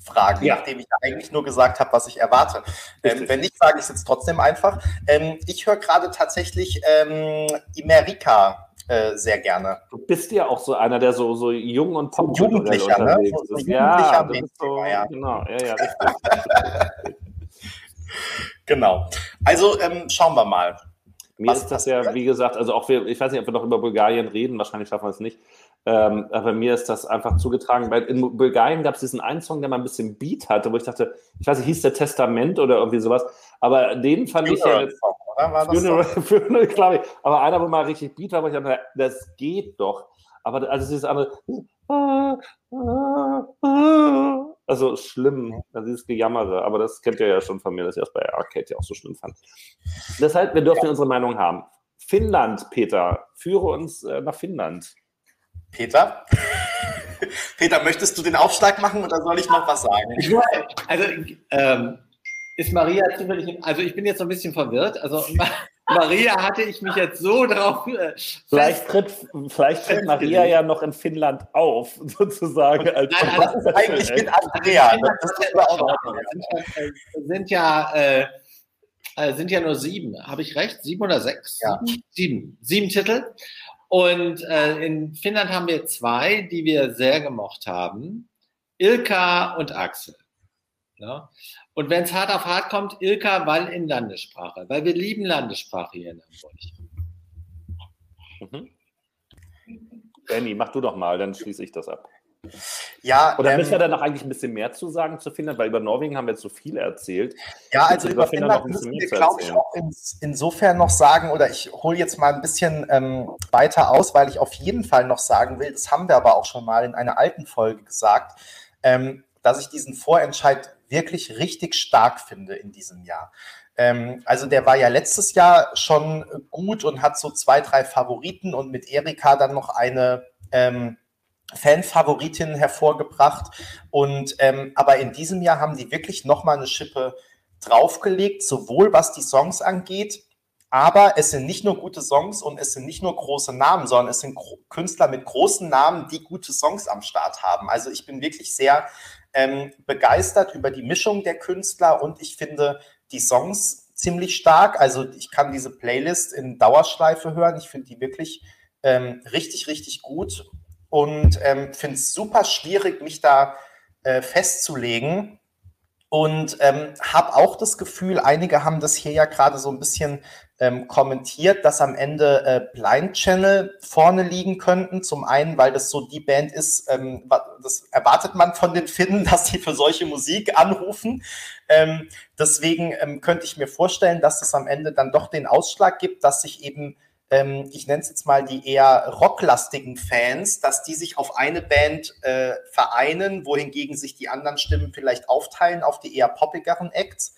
fragen, ja. nachdem ich eigentlich nur gesagt habe, was ich erwarte. Ähm, wenn nicht, sage ich es jetzt trotzdem einfach. Ähm, ich höre gerade tatsächlich ähm, Imerika äh, sehr gerne. Du bist ja auch so einer, der so, so jung und pop so Jugendlicher, ne? so, so ja, so, ja, genau, ja, ja, <laughs> richtig. genau. Also ähm, schauen wir mal. Mir Was ist das ja, wie gesagt, also auch wir, ich weiß nicht, ob wir noch über Bulgarien reden, wahrscheinlich schaffen wir es nicht. Ähm, aber mir ist das einfach zugetragen, weil in Bulgarien gab es diesen einen Song, der mal ein bisschen Beat hatte, wo ich dachte, ich weiß nicht, hieß der Testament oder irgendwie sowas, aber den fand Funeral ich ja. Song, oder? War Funeral, <laughs> Funeral, glaube ich. Aber einer, wo mal richtig Beat war, wo ich dachte, das geht doch. Aber also dieses andere. Also schlimm, dieses Gejammere, aber das kennt ihr ja schon von mir, dass ich das bei Arcade ja auch so schlimm fand. Deshalb, wir dürfen ja. unsere Meinung haben. Finnland, Peter, führe uns äh, nach Finnland. Peter? <laughs> Peter, möchtest du den Aufschlag machen oder soll ich noch was sagen? Ich, also, ähm, ist Maria zufällig, also ich bin jetzt so ein bisschen verwirrt. Also Maria hatte ich mich jetzt so drauf. Äh, vielleicht tritt, vielleicht tritt Maria ja noch in Finnland auf, <laughs> sozusagen. Als Nein, was ist eigentlich mit Andrea? Das, das, das sind ja, äh, äh, sind ja nur sieben. Habe ich recht? Sieben oder sechs? Ja. Sieben. Sieben Titel. Und äh, in Finnland haben wir zwei, die wir sehr gemocht haben. Ilka und Axel. Ja? Und wenn es hart auf hart kommt, Ilka, weil in Landessprache, weil wir lieben Landessprache hier in Hamburg. Mhm. Benny, mach du doch mal, dann schließe ich das ab. Ja, Oder ähm, müssen wir da noch eigentlich ein bisschen mehr zu sagen zu Finnland, weil über Norwegen haben wir jetzt so viel erzählt. Ja, also über, über Finnland, Finnland müssen wir, glaube ich, auch ins, insofern noch sagen, oder ich hole jetzt mal ein bisschen ähm, weiter aus, weil ich auf jeden Fall noch sagen will, das haben wir aber auch schon mal in einer alten Folge gesagt, ähm, dass ich diesen Vorentscheid wirklich richtig stark finde in diesem Jahr. Ähm, also der war ja letztes Jahr schon gut und hat so zwei, drei Favoriten und mit Erika dann noch eine ähm, Fanfavoritin hervorgebracht. Und ähm, aber in diesem Jahr haben die wirklich nochmal eine Schippe draufgelegt, sowohl was die Songs angeht, aber es sind nicht nur gute Songs und es sind nicht nur große Namen, sondern es sind Künstler mit großen Namen, die gute Songs am Start haben. Also ich bin wirklich sehr ähm, begeistert über die Mischung der Künstler und ich finde die Songs ziemlich stark. Also ich kann diese Playlist in Dauerschleife hören. Ich finde die wirklich ähm, richtig, richtig gut und ähm, finde es super schwierig, mich da äh, festzulegen. Und ähm, habe auch das Gefühl, einige haben das hier ja gerade so ein bisschen ähm, kommentiert, dass am Ende äh, Blind Channel vorne liegen könnten. Zum einen, weil das so die Band ist, ähm, das erwartet man von den Finnen, <laughs> dass sie für solche Musik anrufen. Ähm, deswegen ähm, könnte ich mir vorstellen, dass es am Ende dann doch den Ausschlag gibt, dass sich eben ähm, ich nenne es jetzt mal die eher rocklastigen Fans, dass die sich auf eine Band äh, vereinen, wohingegen sich die anderen Stimmen vielleicht aufteilen auf die eher poppigeren Acts.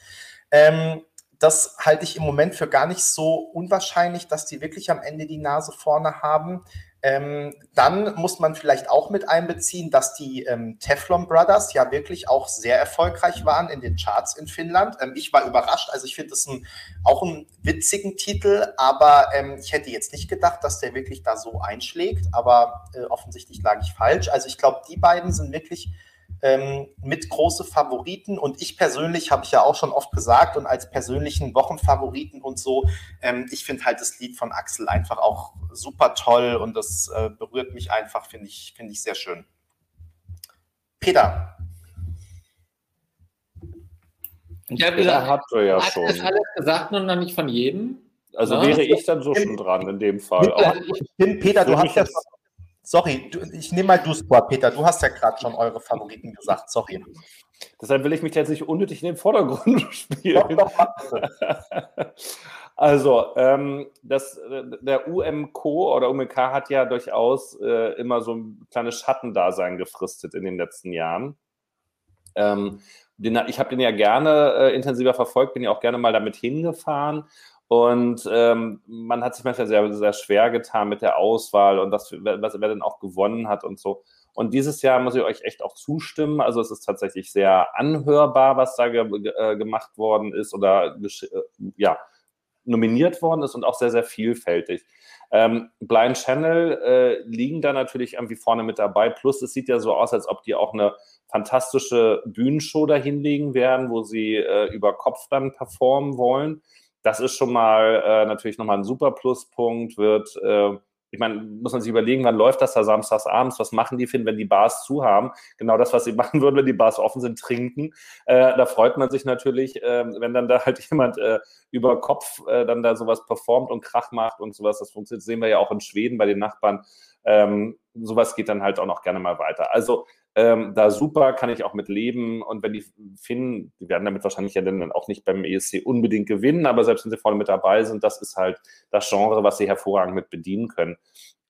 Ähm, das halte ich im Moment für gar nicht so unwahrscheinlich, dass die wirklich am Ende die Nase vorne haben. Ähm, dann muss man vielleicht auch mit einbeziehen, dass die ähm, Teflon Brothers ja wirklich auch sehr erfolgreich waren in den Charts in Finnland. Ähm, ich war überrascht, also ich finde es auch einen witzigen Titel, aber ähm, ich hätte jetzt nicht gedacht, dass der wirklich da so einschlägt, aber äh, offensichtlich lag ich falsch. Also ich glaube, die beiden sind wirklich ähm, mit große Favoriten. Und ich persönlich, habe ich ja auch schon oft gesagt, und als persönlichen Wochenfavoriten und so, ähm, ich finde halt das Lied von Axel einfach auch super toll und das äh, berührt mich einfach, finde ich, finde ich sehr schön. Peter. Ich habe gesagt, hat er ja hat schon. das alles gesagt, nur noch nicht von jedem. Also ja? wäre ich dann so schon dran in dem Fall. Also ich bin Peter, du hast ja Sorry, du, ich nehme mal du Squad, Peter. Du hast ja gerade schon eure Favoriten gesagt. Sorry. Deshalb will ich mich jetzt nicht unnötig in den Vordergrund <laughs> spielen. Doch, doch, <laughs> also, ähm, das, der UMK oder UMK hat ja durchaus äh, immer so ein kleines Schattendasein gefristet in den letzten Jahren. Ähm, den, ich habe den ja gerne äh, intensiver verfolgt, bin ja auch gerne mal damit hingefahren und ähm, man hat sich manchmal sehr, sehr schwer getan mit der Auswahl und das, was wer denn auch gewonnen hat und so. Und dieses Jahr muss ich euch echt auch zustimmen. Also es ist tatsächlich sehr anhörbar, was da ge äh, gemacht worden ist oder äh, ja, nominiert worden ist und auch sehr, sehr vielfältig. Ähm, Blind Channel äh, liegen da natürlich irgendwie vorne mit dabei. Plus es sieht ja so aus, als ob die auch eine fantastische Bühnenshow dahinlegen werden, wo sie äh, über Kopf dann performen wollen das ist schon mal äh, natürlich nochmal ein super Pluspunkt, wird, äh, ich meine, muss man sich überlegen, wann läuft das da samstags abends, was machen die, finden, wenn die Bars zu haben? Genau das, was sie <laughs> machen würden, wenn die Bars offen sind, trinken. Äh, da freut man sich natürlich, äh, wenn dann da halt <laughs> jemand äh, über Kopf äh, dann da sowas performt und Krach macht und sowas. Das funktioniert, das sehen wir ja auch in Schweden bei den Nachbarn. Ähm, sowas geht dann halt auch noch gerne mal weiter. Also ähm, da super, kann ich auch mit leben. Und wenn die Finnen, die werden damit wahrscheinlich ja dann auch nicht beim ESC unbedingt gewinnen, aber selbst wenn sie vorne mit dabei sind, das ist halt das Genre, was sie hervorragend mit bedienen können.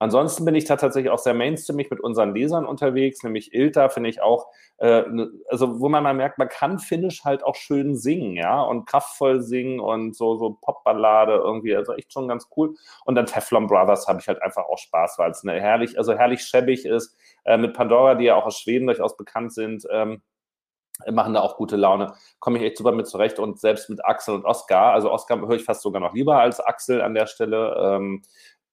Ansonsten bin ich da tatsächlich auch sehr mainstreamig mit unseren Lesern unterwegs, nämlich Ilta finde ich auch, äh, ne, also wo man mal merkt, man kann Finnisch halt auch schön singen, ja, und kraftvoll singen und so, so Popballade irgendwie, also echt schon ganz cool. Und dann Teflon Brothers habe ich halt einfach auch Spaß, weil es eine herrlich, also herrlich schäbig ist, äh, mit Pandora, die ja auch aus Schweden durchaus bekannt sind, ähm, machen da auch gute Laune. Komme ich echt super mit zurecht und selbst mit Axel und Oscar, also Oscar höre ich fast sogar noch lieber als Axel an der Stelle. Ähm,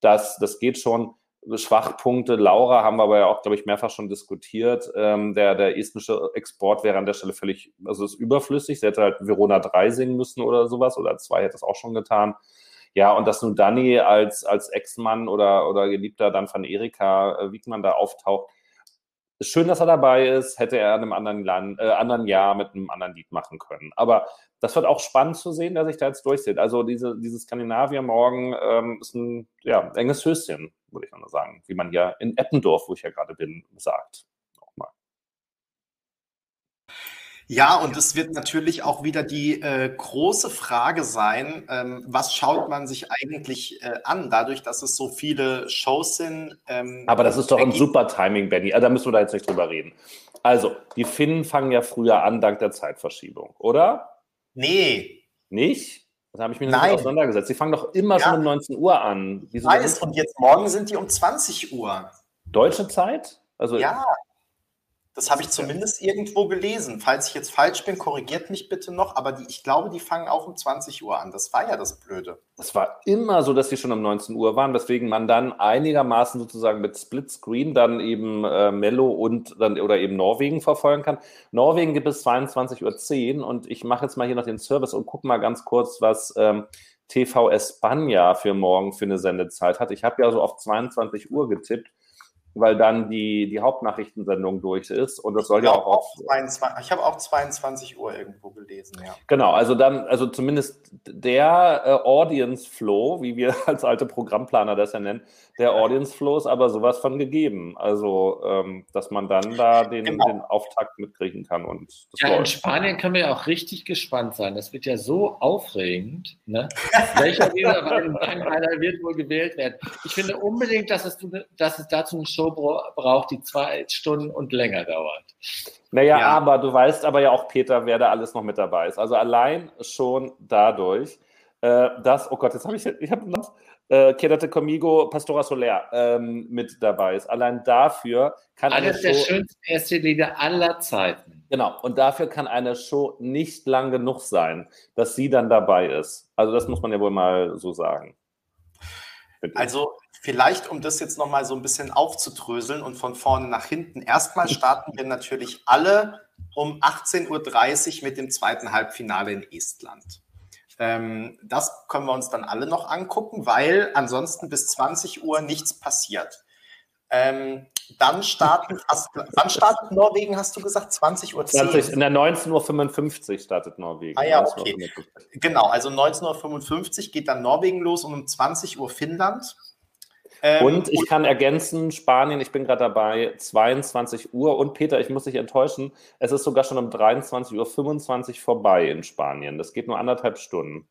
das, das geht schon. Schwachpunkte, Laura haben wir aber ja auch, glaube ich, mehrfach schon diskutiert. Ähm, der, der estnische Export wäre an der Stelle völlig, also ist überflüssig. Sie hätte halt Verona 3 singen müssen oder sowas oder 2 hätte es auch schon getan. Ja, und dass nun Danny als, als Ex-Mann oder, oder Geliebter dann von Erika äh, Wiegmann da auftaucht, schön, dass er dabei ist, hätte er in einem anderen, Land, äh, anderen Jahr mit einem anderen Lied machen können. Aber das wird auch spannend zu sehen, dass sich da jetzt durchsieht. Also diese, diese Skandinavier morgen ähm, ist ein ja, enges Höschen, würde ich mal sagen, wie man ja in Eppendorf, wo ich ja gerade bin, sagt. Ja, und es wird natürlich auch wieder die äh, große Frage sein, ähm, was schaut man sich eigentlich äh, an, dadurch, dass es so viele Shows sind. Ähm, Aber das ist doch ein super Timing, Benny. Ah, da müssen wir da jetzt nicht drüber reden. Also, die Finnen fangen ja früher an, dank der Zeitverschiebung, oder? Nee. Nicht? Da habe ich mich noch nicht auseinandergesetzt. Die fangen doch immer ja. schon um 19 Uhr an. Wieso Weiß, und jetzt morgen sind die um 20 Uhr. Deutsche Zeit? Also ja. Das habe ich zumindest irgendwo gelesen. Falls ich jetzt falsch bin, korrigiert mich bitte noch. Aber die, ich glaube, die fangen auch um 20 Uhr an. Das war ja das Blöde. Es war immer so, dass die schon um 19 Uhr waren, weswegen man dann einigermaßen sozusagen mit Splitscreen dann eben äh, Mello und dann oder eben Norwegen verfolgen kann. Norwegen gibt es 22.10 Uhr und ich mache jetzt mal hier noch den Service und gucke mal ganz kurz, was ähm, TV Espanja für morgen für eine Sendezeit hat. Ich habe ja so auf 22 Uhr getippt weil dann die, die Hauptnachrichtensendung durch ist. Und das soll ja auch auf. 22, ich habe auch 22 Uhr irgendwo gelesen, ja. Genau, also dann, also zumindest der äh, Audience Flow, wie wir <laughs> als alte Programmplaner das ja nennen, der Audience Flow ist aber sowas von gegeben. Also, ähm, dass man dann da den, genau. den Auftakt mitkriegen kann. Und ja, läuft. in Spanien können wir ja auch richtig gespannt sein. Das wird ja so aufregend. Ne? <laughs> Welcher dieser beiden wird wohl gewählt werden? Ich finde unbedingt, dass es, dass es dazu eine Show braucht, die zwei Stunden und länger dauert. Naja, ja. aber du weißt aber ja auch, Peter, wer da alles noch mit dabei ist. Also allein schon dadurch, äh, dass, oh Gott, jetzt habe ich, ich habe noch äh, Quédate Conmigo, Pastora Soler ähm, mit dabei ist. Allein dafür kann Alles der schönsten erste Lieder aller Zeiten. Genau, und dafür kann eine Show nicht lang genug sein, dass sie dann dabei ist. Also das muss man ja wohl mal so sagen. Bitte. Also vielleicht, um das jetzt nochmal so ein bisschen aufzudröseln und von vorne nach hinten. Erstmal starten wir natürlich alle um 18.30 Uhr mit dem zweiten Halbfinale in Estland. Ähm, das können wir uns dann alle noch angucken, weil ansonsten bis 20 Uhr nichts passiert. Ähm, dann starten, hast, wann startet Norwegen, hast du gesagt? 20 Uhr? 20, in der 19.55 Uhr startet Norwegen. Ah ja, okay. Genau, also 19.55 Uhr geht dann Norwegen los und um 20 Uhr Finnland. Ähm, und ich kann ergänzen, Spanien, ich bin gerade dabei, 22 Uhr. Und Peter, ich muss dich enttäuschen, es ist sogar schon um 23.25 Uhr vorbei in Spanien. Das geht nur anderthalb Stunden.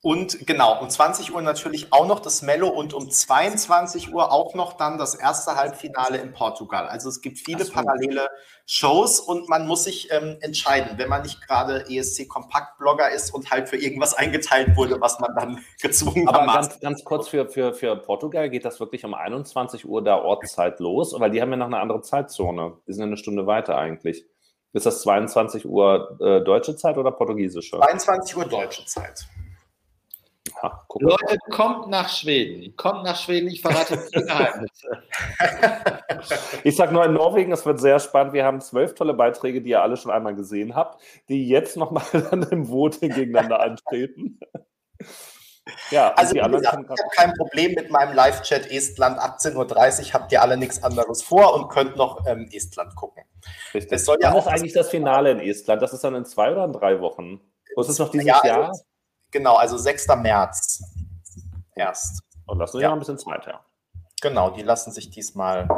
Und genau, um 20 Uhr natürlich auch noch das Mello und um 22 Uhr auch noch dann das erste Halbfinale in Portugal. Also es gibt viele so. parallele Shows und man muss sich ähm, entscheiden, wenn man nicht gerade ESC-Kompakt-Blogger ist und halt für irgendwas eingeteilt wurde, was man dann <laughs> gezwungen hat. Aber ganz, ganz kurz für, für, für Portugal geht das wirklich um 21 Uhr der Ortszeit los, weil die haben ja noch eine andere Zeitzone. Die sind ja eine Stunde weiter eigentlich. Ist das 22 Uhr äh, deutsche Zeit oder portugiesische? 22 Uhr deutsche Zeit. Ja, Leute, kommt nach Schweden. Kommt nach Schweden, ich verrate die Geheimnisse. <laughs> ich sage nur in Norwegen, es wird sehr spannend. Wir haben zwölf tolle Beiträge, die ihr alle schon einmal gesehen habt, die jetzt nochmal <laughs> dann im Voting gegeneinander antreten. <laughs> Ja, also wie gesagt, ich habe kein Problem mit meinem Live-Chat Estland 18.30 Uhr. Habt ihr alle nichts anderes vor und könnt noch ähm, Estland gucken. Richtig. Das soll ja Wann auch ist eigentlich das Finale in Estland? Das ist dann in zwei oder in drei Wochen? Wo ist es noch dieses ja, also Jahr? Genau, also 6. März erst. Und lassen wir ja. noch ein bisschen Zeit, ja. Genau, die lassen sich diesmal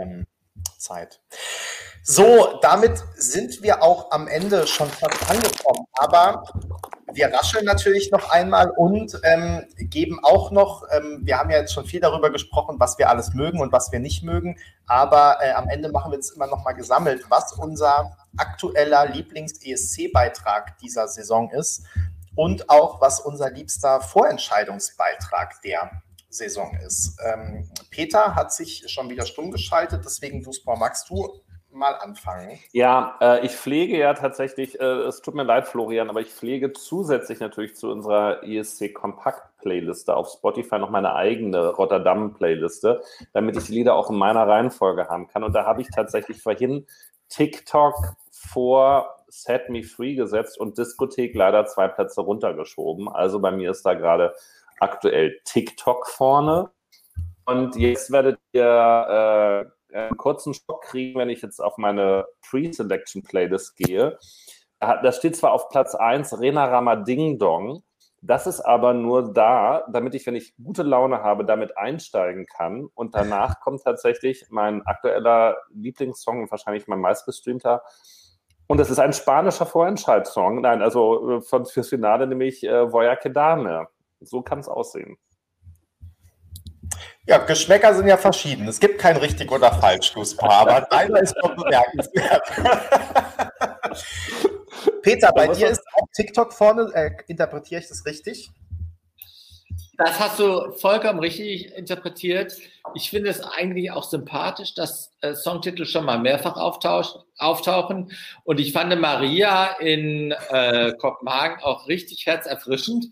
ähm, Zeit. So, damit sind wir auch am Ende schon fast angekommen. Aber wir rascheln natürlich noch einmal und ähm, geben auch noch, ähm, wir haben ja jetzt schon viel darüber gesprochen, was wir alles mögen und was wir nicht mögen, aber äh, am Ende machen wir jetzt immer noch mal gesammelt, was unser aktueller Lieblings-ESC-Beitrag dieser Saison ist und auch was unser liebster Vorentscheidungsbeitrag der Saison ist. Ähm, Peter hat sich schon wieder stumm geschaltet, deswegen, Duspor, magst du mal anfangen? Ja, äh, ich pflege ja tatsächlich, äh, es tut mir leid, Florian, aber ich pflege zusätzlich natürlich zu unserer ESC Kompakt Playliste auf Spotify noch meine eigene Rotterdam Playliste, damit ich die Lieder auch in meiner Reihenfolge haben kann. Und da habe ich tatsächlich vorhin TikTok vor Set Me Free gesetzt und Diskothek leider zwei Plätze runtergeschoben. Also bei mir ist da gerade aktuell TikTok vorne. Und jetzt werdet ihr äh, einen kurzen Schock kriegen, wenn ich jetzt auf meine Pre-Selection-Playlist gehe. Da steht zwar auf Platz 1 Rena Rama Ding Dong, das ist aber nur da, damit ich, wenn ich gute Laune habe, damit einsteigen kann. Und danach kommt tatsächlich mein aktueller Lieblingssong und wahrscheinlich mein meistgestreamter. Und das ist ein spanischer Vorentscheidssong. Nein, also äh, von, fürs Finale nämlich äh, Voya Kedane. So kann es aussehen. Ja, Geschmäcker sind ja verschieden. Es gibt kein richtig oder falsch, Fußball, aber <laughs> deiner ist doch bemerkenswert. <laughs> Peter, bei dir ist auch TikTok vorne. Äh, interpretiere ich das richtig? Das hast du vollkommen richtig interpretiert. Ich finde es eigentlich auch sympathisch, dass äh, Songtitel schon mal mehrfach auftauchen. Und ich fand Maria in äh, Kopenhagen auch richtig herzerfrischend.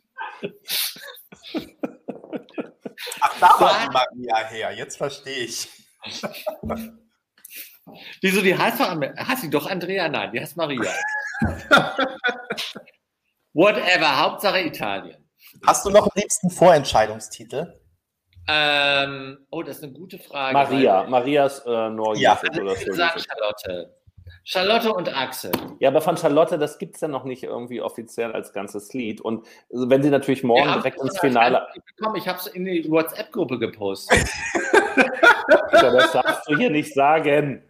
Ach, da war Maria her. Jetzt verstehe ich. Wieso, die heißt doch, heißt sie doch Andrea? Nein, die heißt Maria. <laughs> Whatever, Hauptsache Italien. Hast du noch einen liebsten Vorentscheidungstitel? Ähm, oh, das ist eine gute Frage. Maria, Marias äh, Norwegen ja. oder so. Sagen Charlotte. Charlotte und Axel. Ja, aber von Charlotte, das gibt es ja noch nicht irgendwie offiziell als ganzes Lied. Und wenn sie natürlich morgen direkt ins Finale. Bekommen. Ich habe es in die WhatsApp-Gruppe gepostet. ja, das darfst du hier nicht sagen.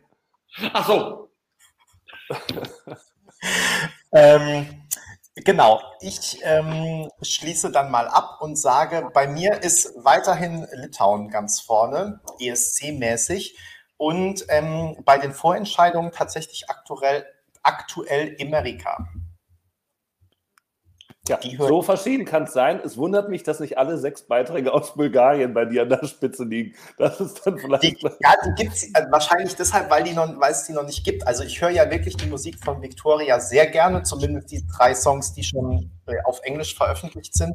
Ach so. ähm, genau, ich ähm, schließe dann mal ab und sage, bei mir ist weiterhin Litauen ganz vorne, ESC-mäßig. Und ähm, bei den Vorentscheidungen tatsächlich aktuell, aktuell Amerika. Ja, so verschieden kann es sein. Es wundert mich, dass nicht alle sechs Beiträge aus Bulgarien bei dir an der Spitze liegen. Das ist dann vielleicht. Die, ja, die gibt es äh, wahrscheinlich deshalb, weil, die noch, weil es die noch nicht gibt. Also ich höre ja wirklich die Musik von Victoria sehr gerne, zumindest die drei Songs, die schon äh, auf Englisch veröffentlicht sind.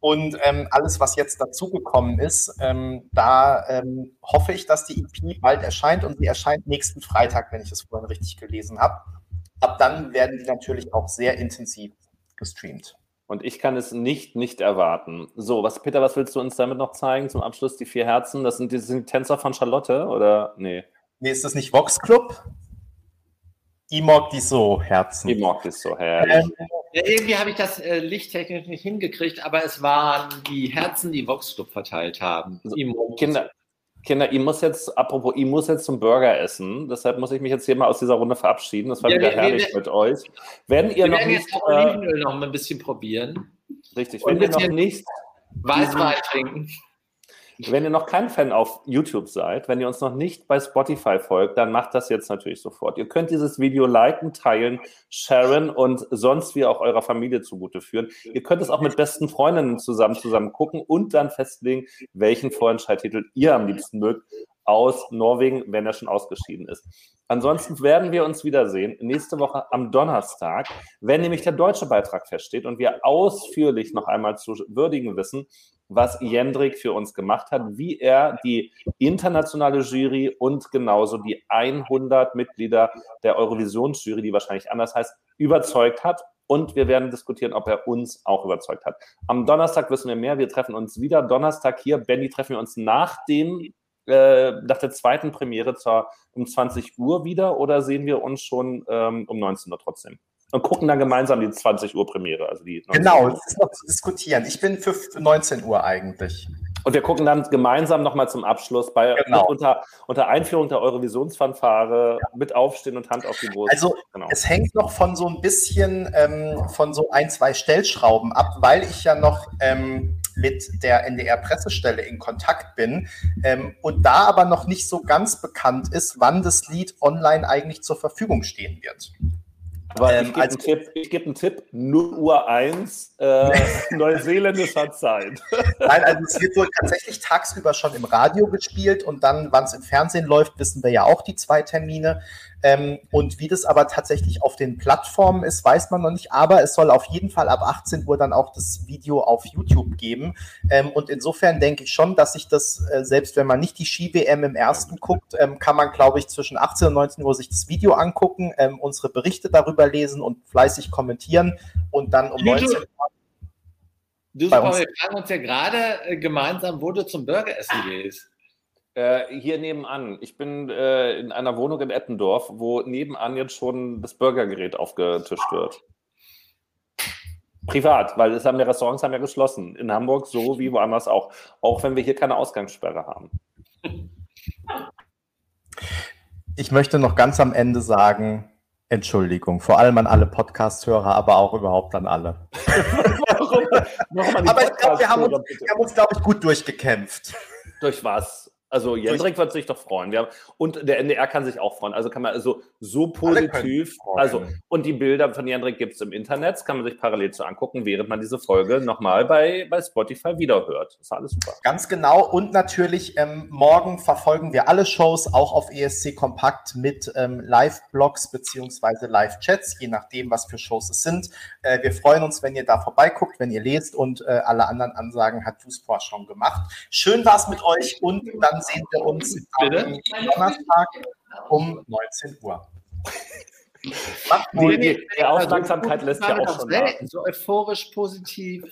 Und ähm, alles, was jetzt dazugekommen ist, ähm, da ähm, hoffe ich, dass die EP bald erscheint und sie erscheint nächsten Freitag, wenn ich es vorhin richtig gelesen habe. Ab dann werden die natürlich auch sehr intensiv gestreamt. Und ich kann es nicht, nicht erwarten. So, was, Peter, was willst du uns damit noch zeigen zum Abschluss? Die vier Herzen, das sind die, sind die Tänzer von Charlotte, oder? Nee. Nee, ist das nicht Vox Club? Ich mag die so Herzen. Ich mag die so herrlich. Ähm, irgendwie habe ich das äh, lichttechnisch nicht hingekriegt, aber es waren die Herzen, die Vox Club verteilt haben. Also, Kinder, Kinder, ich muss jetzt, apropos, ich muss jetzt zum Burger essen. Deshalb muss ich mich jetzt hier mal aus dieser Runde verabschieden. Das war ja, wieder wir, herrlich wir, mit euch. Wenn ihr wir noch werden nicht, jetzt auch Olivenöl noch ein bisschen probieren. Richtig, wenn ihr noch nicht Weißwein trinken. <laughs> Wenn ihr noch kein Fan auf YouTube seid, wenn ihr uns noch nicht bei Spotify folgt, dann macht das jetzt natürlich sofort. Ihr könnt dieses Video liken, teilen, sharen und sonst wie auch eurer Familie zugute führen. Ihr könnt es auch mit besten Freundinnen zusammen zusammen gucken und dann festlegen, welchen Vorentscheidtitel ihr am liebsten mögt aus Norwegen, wenn er schon ausgeschieden ist. Ansonsten werden wir uns wiedersehen nächste Woche am Donnerstag, wenn nämlich der deutsche Beitrag feststeht und wir ausführlich noch einmal zu würdigen wissen, was Jendrik für uns gemacht hat, wie er die internationale Jury und genauso die 100 Mitglieder der Eurovisionsjury, die wahrscheinlich anders heißt, überzeugt hat. Und wir werden diskutieren, ob er uns auch überzeugt hat. Am Donnerstag wissen wir mehr. Wir treffen uns wieder Donnerstag hier. Benny treffen wir uns nach dem äh, nach der zweiten Premiere zur, um 20 Uhr wieder oder sehen wir uns schon ähm, um 19 Uhr trotzdem? Und gucken dann gemeinsam die 20 Uhr Premiere. Also die genau, das ist noch zu diskutieren. Ich bin für 19 Uhr eigentlich. Und wir gucken dann gemeinsam nochmal zum Abschluss bei Genau. unter, unter Einführung der Eurovisionsfanfare mit Aufstehen und Hand auf die Brust. Also Genau. es hängt noch von so ein bisschen ähm, von so ein, zwei Stellschrauben ab, weil ich ja noch ähm, mit der NDR-Pressestelle in Kontakt bin ähm, und da aber noch nicht so ganz bekannt ist, wann das Lied online eigentlich zur Verfügung stehen wird. Aber ähm, ich gebe also- einen, Tipp, ich geb einen Tipp, 0 Uhr 1, äh, <laughs> neuseeländischer Zeit. <laughs> Nein, also es wird wohl tatsächlich tagsüber schon im Radio gespielt und dann, wann es im Fernsehen läuft, wissen wir ja auch die zwei Termine. Ähm, und wie das aber tatsächlich auf den Plattformen ist, weiß man noch nicht. Aber es soll auf jeden Fall ab 18 Uhr dann auch das Video auf YouTube geben. Ähm, und insofern denke ich schon, dass sich das, äh, selbst wenn man nicht die Ski-WM im ersten guckt, ähm, kann man, glaube ich, zwischen 18 und 19 Uhr sich das Video angucken, ähm, unsere Berichte darüber lesen und fleißig kommentieren und dann um YouTube. 19 Uhr. Du, Bei uns- wir fragen uns ja gerade äh, gemeinsam, wo du zum Burgeressen gehst. Äh, hier nebenan. Ich bin äh, in einer Wohnung in Eppendorf, wo nebenan jetzt schon das Burgergerät aufgetischt wird. Privat, weil es haben ja Restaurants haben ja geschlossen. In Hamburg so wie woanders auch. Auch wenn wir hier keine Ausgangssperre haben. Ich möchte noch ganz am Ende sagen, Entschuldigung, vor allem an alle Podcast-Hörer, aber auch überhaupt an alle. <laughs> Warum? Aber ich glaube, wir haben uns, wir haben uns glaube ich, gut durchgekämpft. Durch was? Also Jendrik wird sich doch freuen. Haben, und der NDR kann sich auch freuen. Also kann man also so positiv. Also, und die Bilder von Jendrik gibt es im Internet, das kann man sich parallel zu angucken, während man diese Folge nochmal bei, bei Spotify wiederhört. Das ist alles super. Ganz genau. Und natürlich, ähm, morgen verfolgen wir alle Shows auch auf ESC Kompakt mit ähm, Live-Blogs beziehungsweise Live-Chats, je nachdem, was für Shows es sind. Äh, wir freuen uns, wenn ihr da vorbeiguckt, wenn ihr lest und äh, alle anderen Ansagen hat Dusport schon gemacht. Schön war es mit euch und dann sehen wir uns am Bitte? Donnerstag um 19 Uhr. <laughs> Die, die, die Aufmerksamkeit lässt ja auch schon so euphorisch positiv.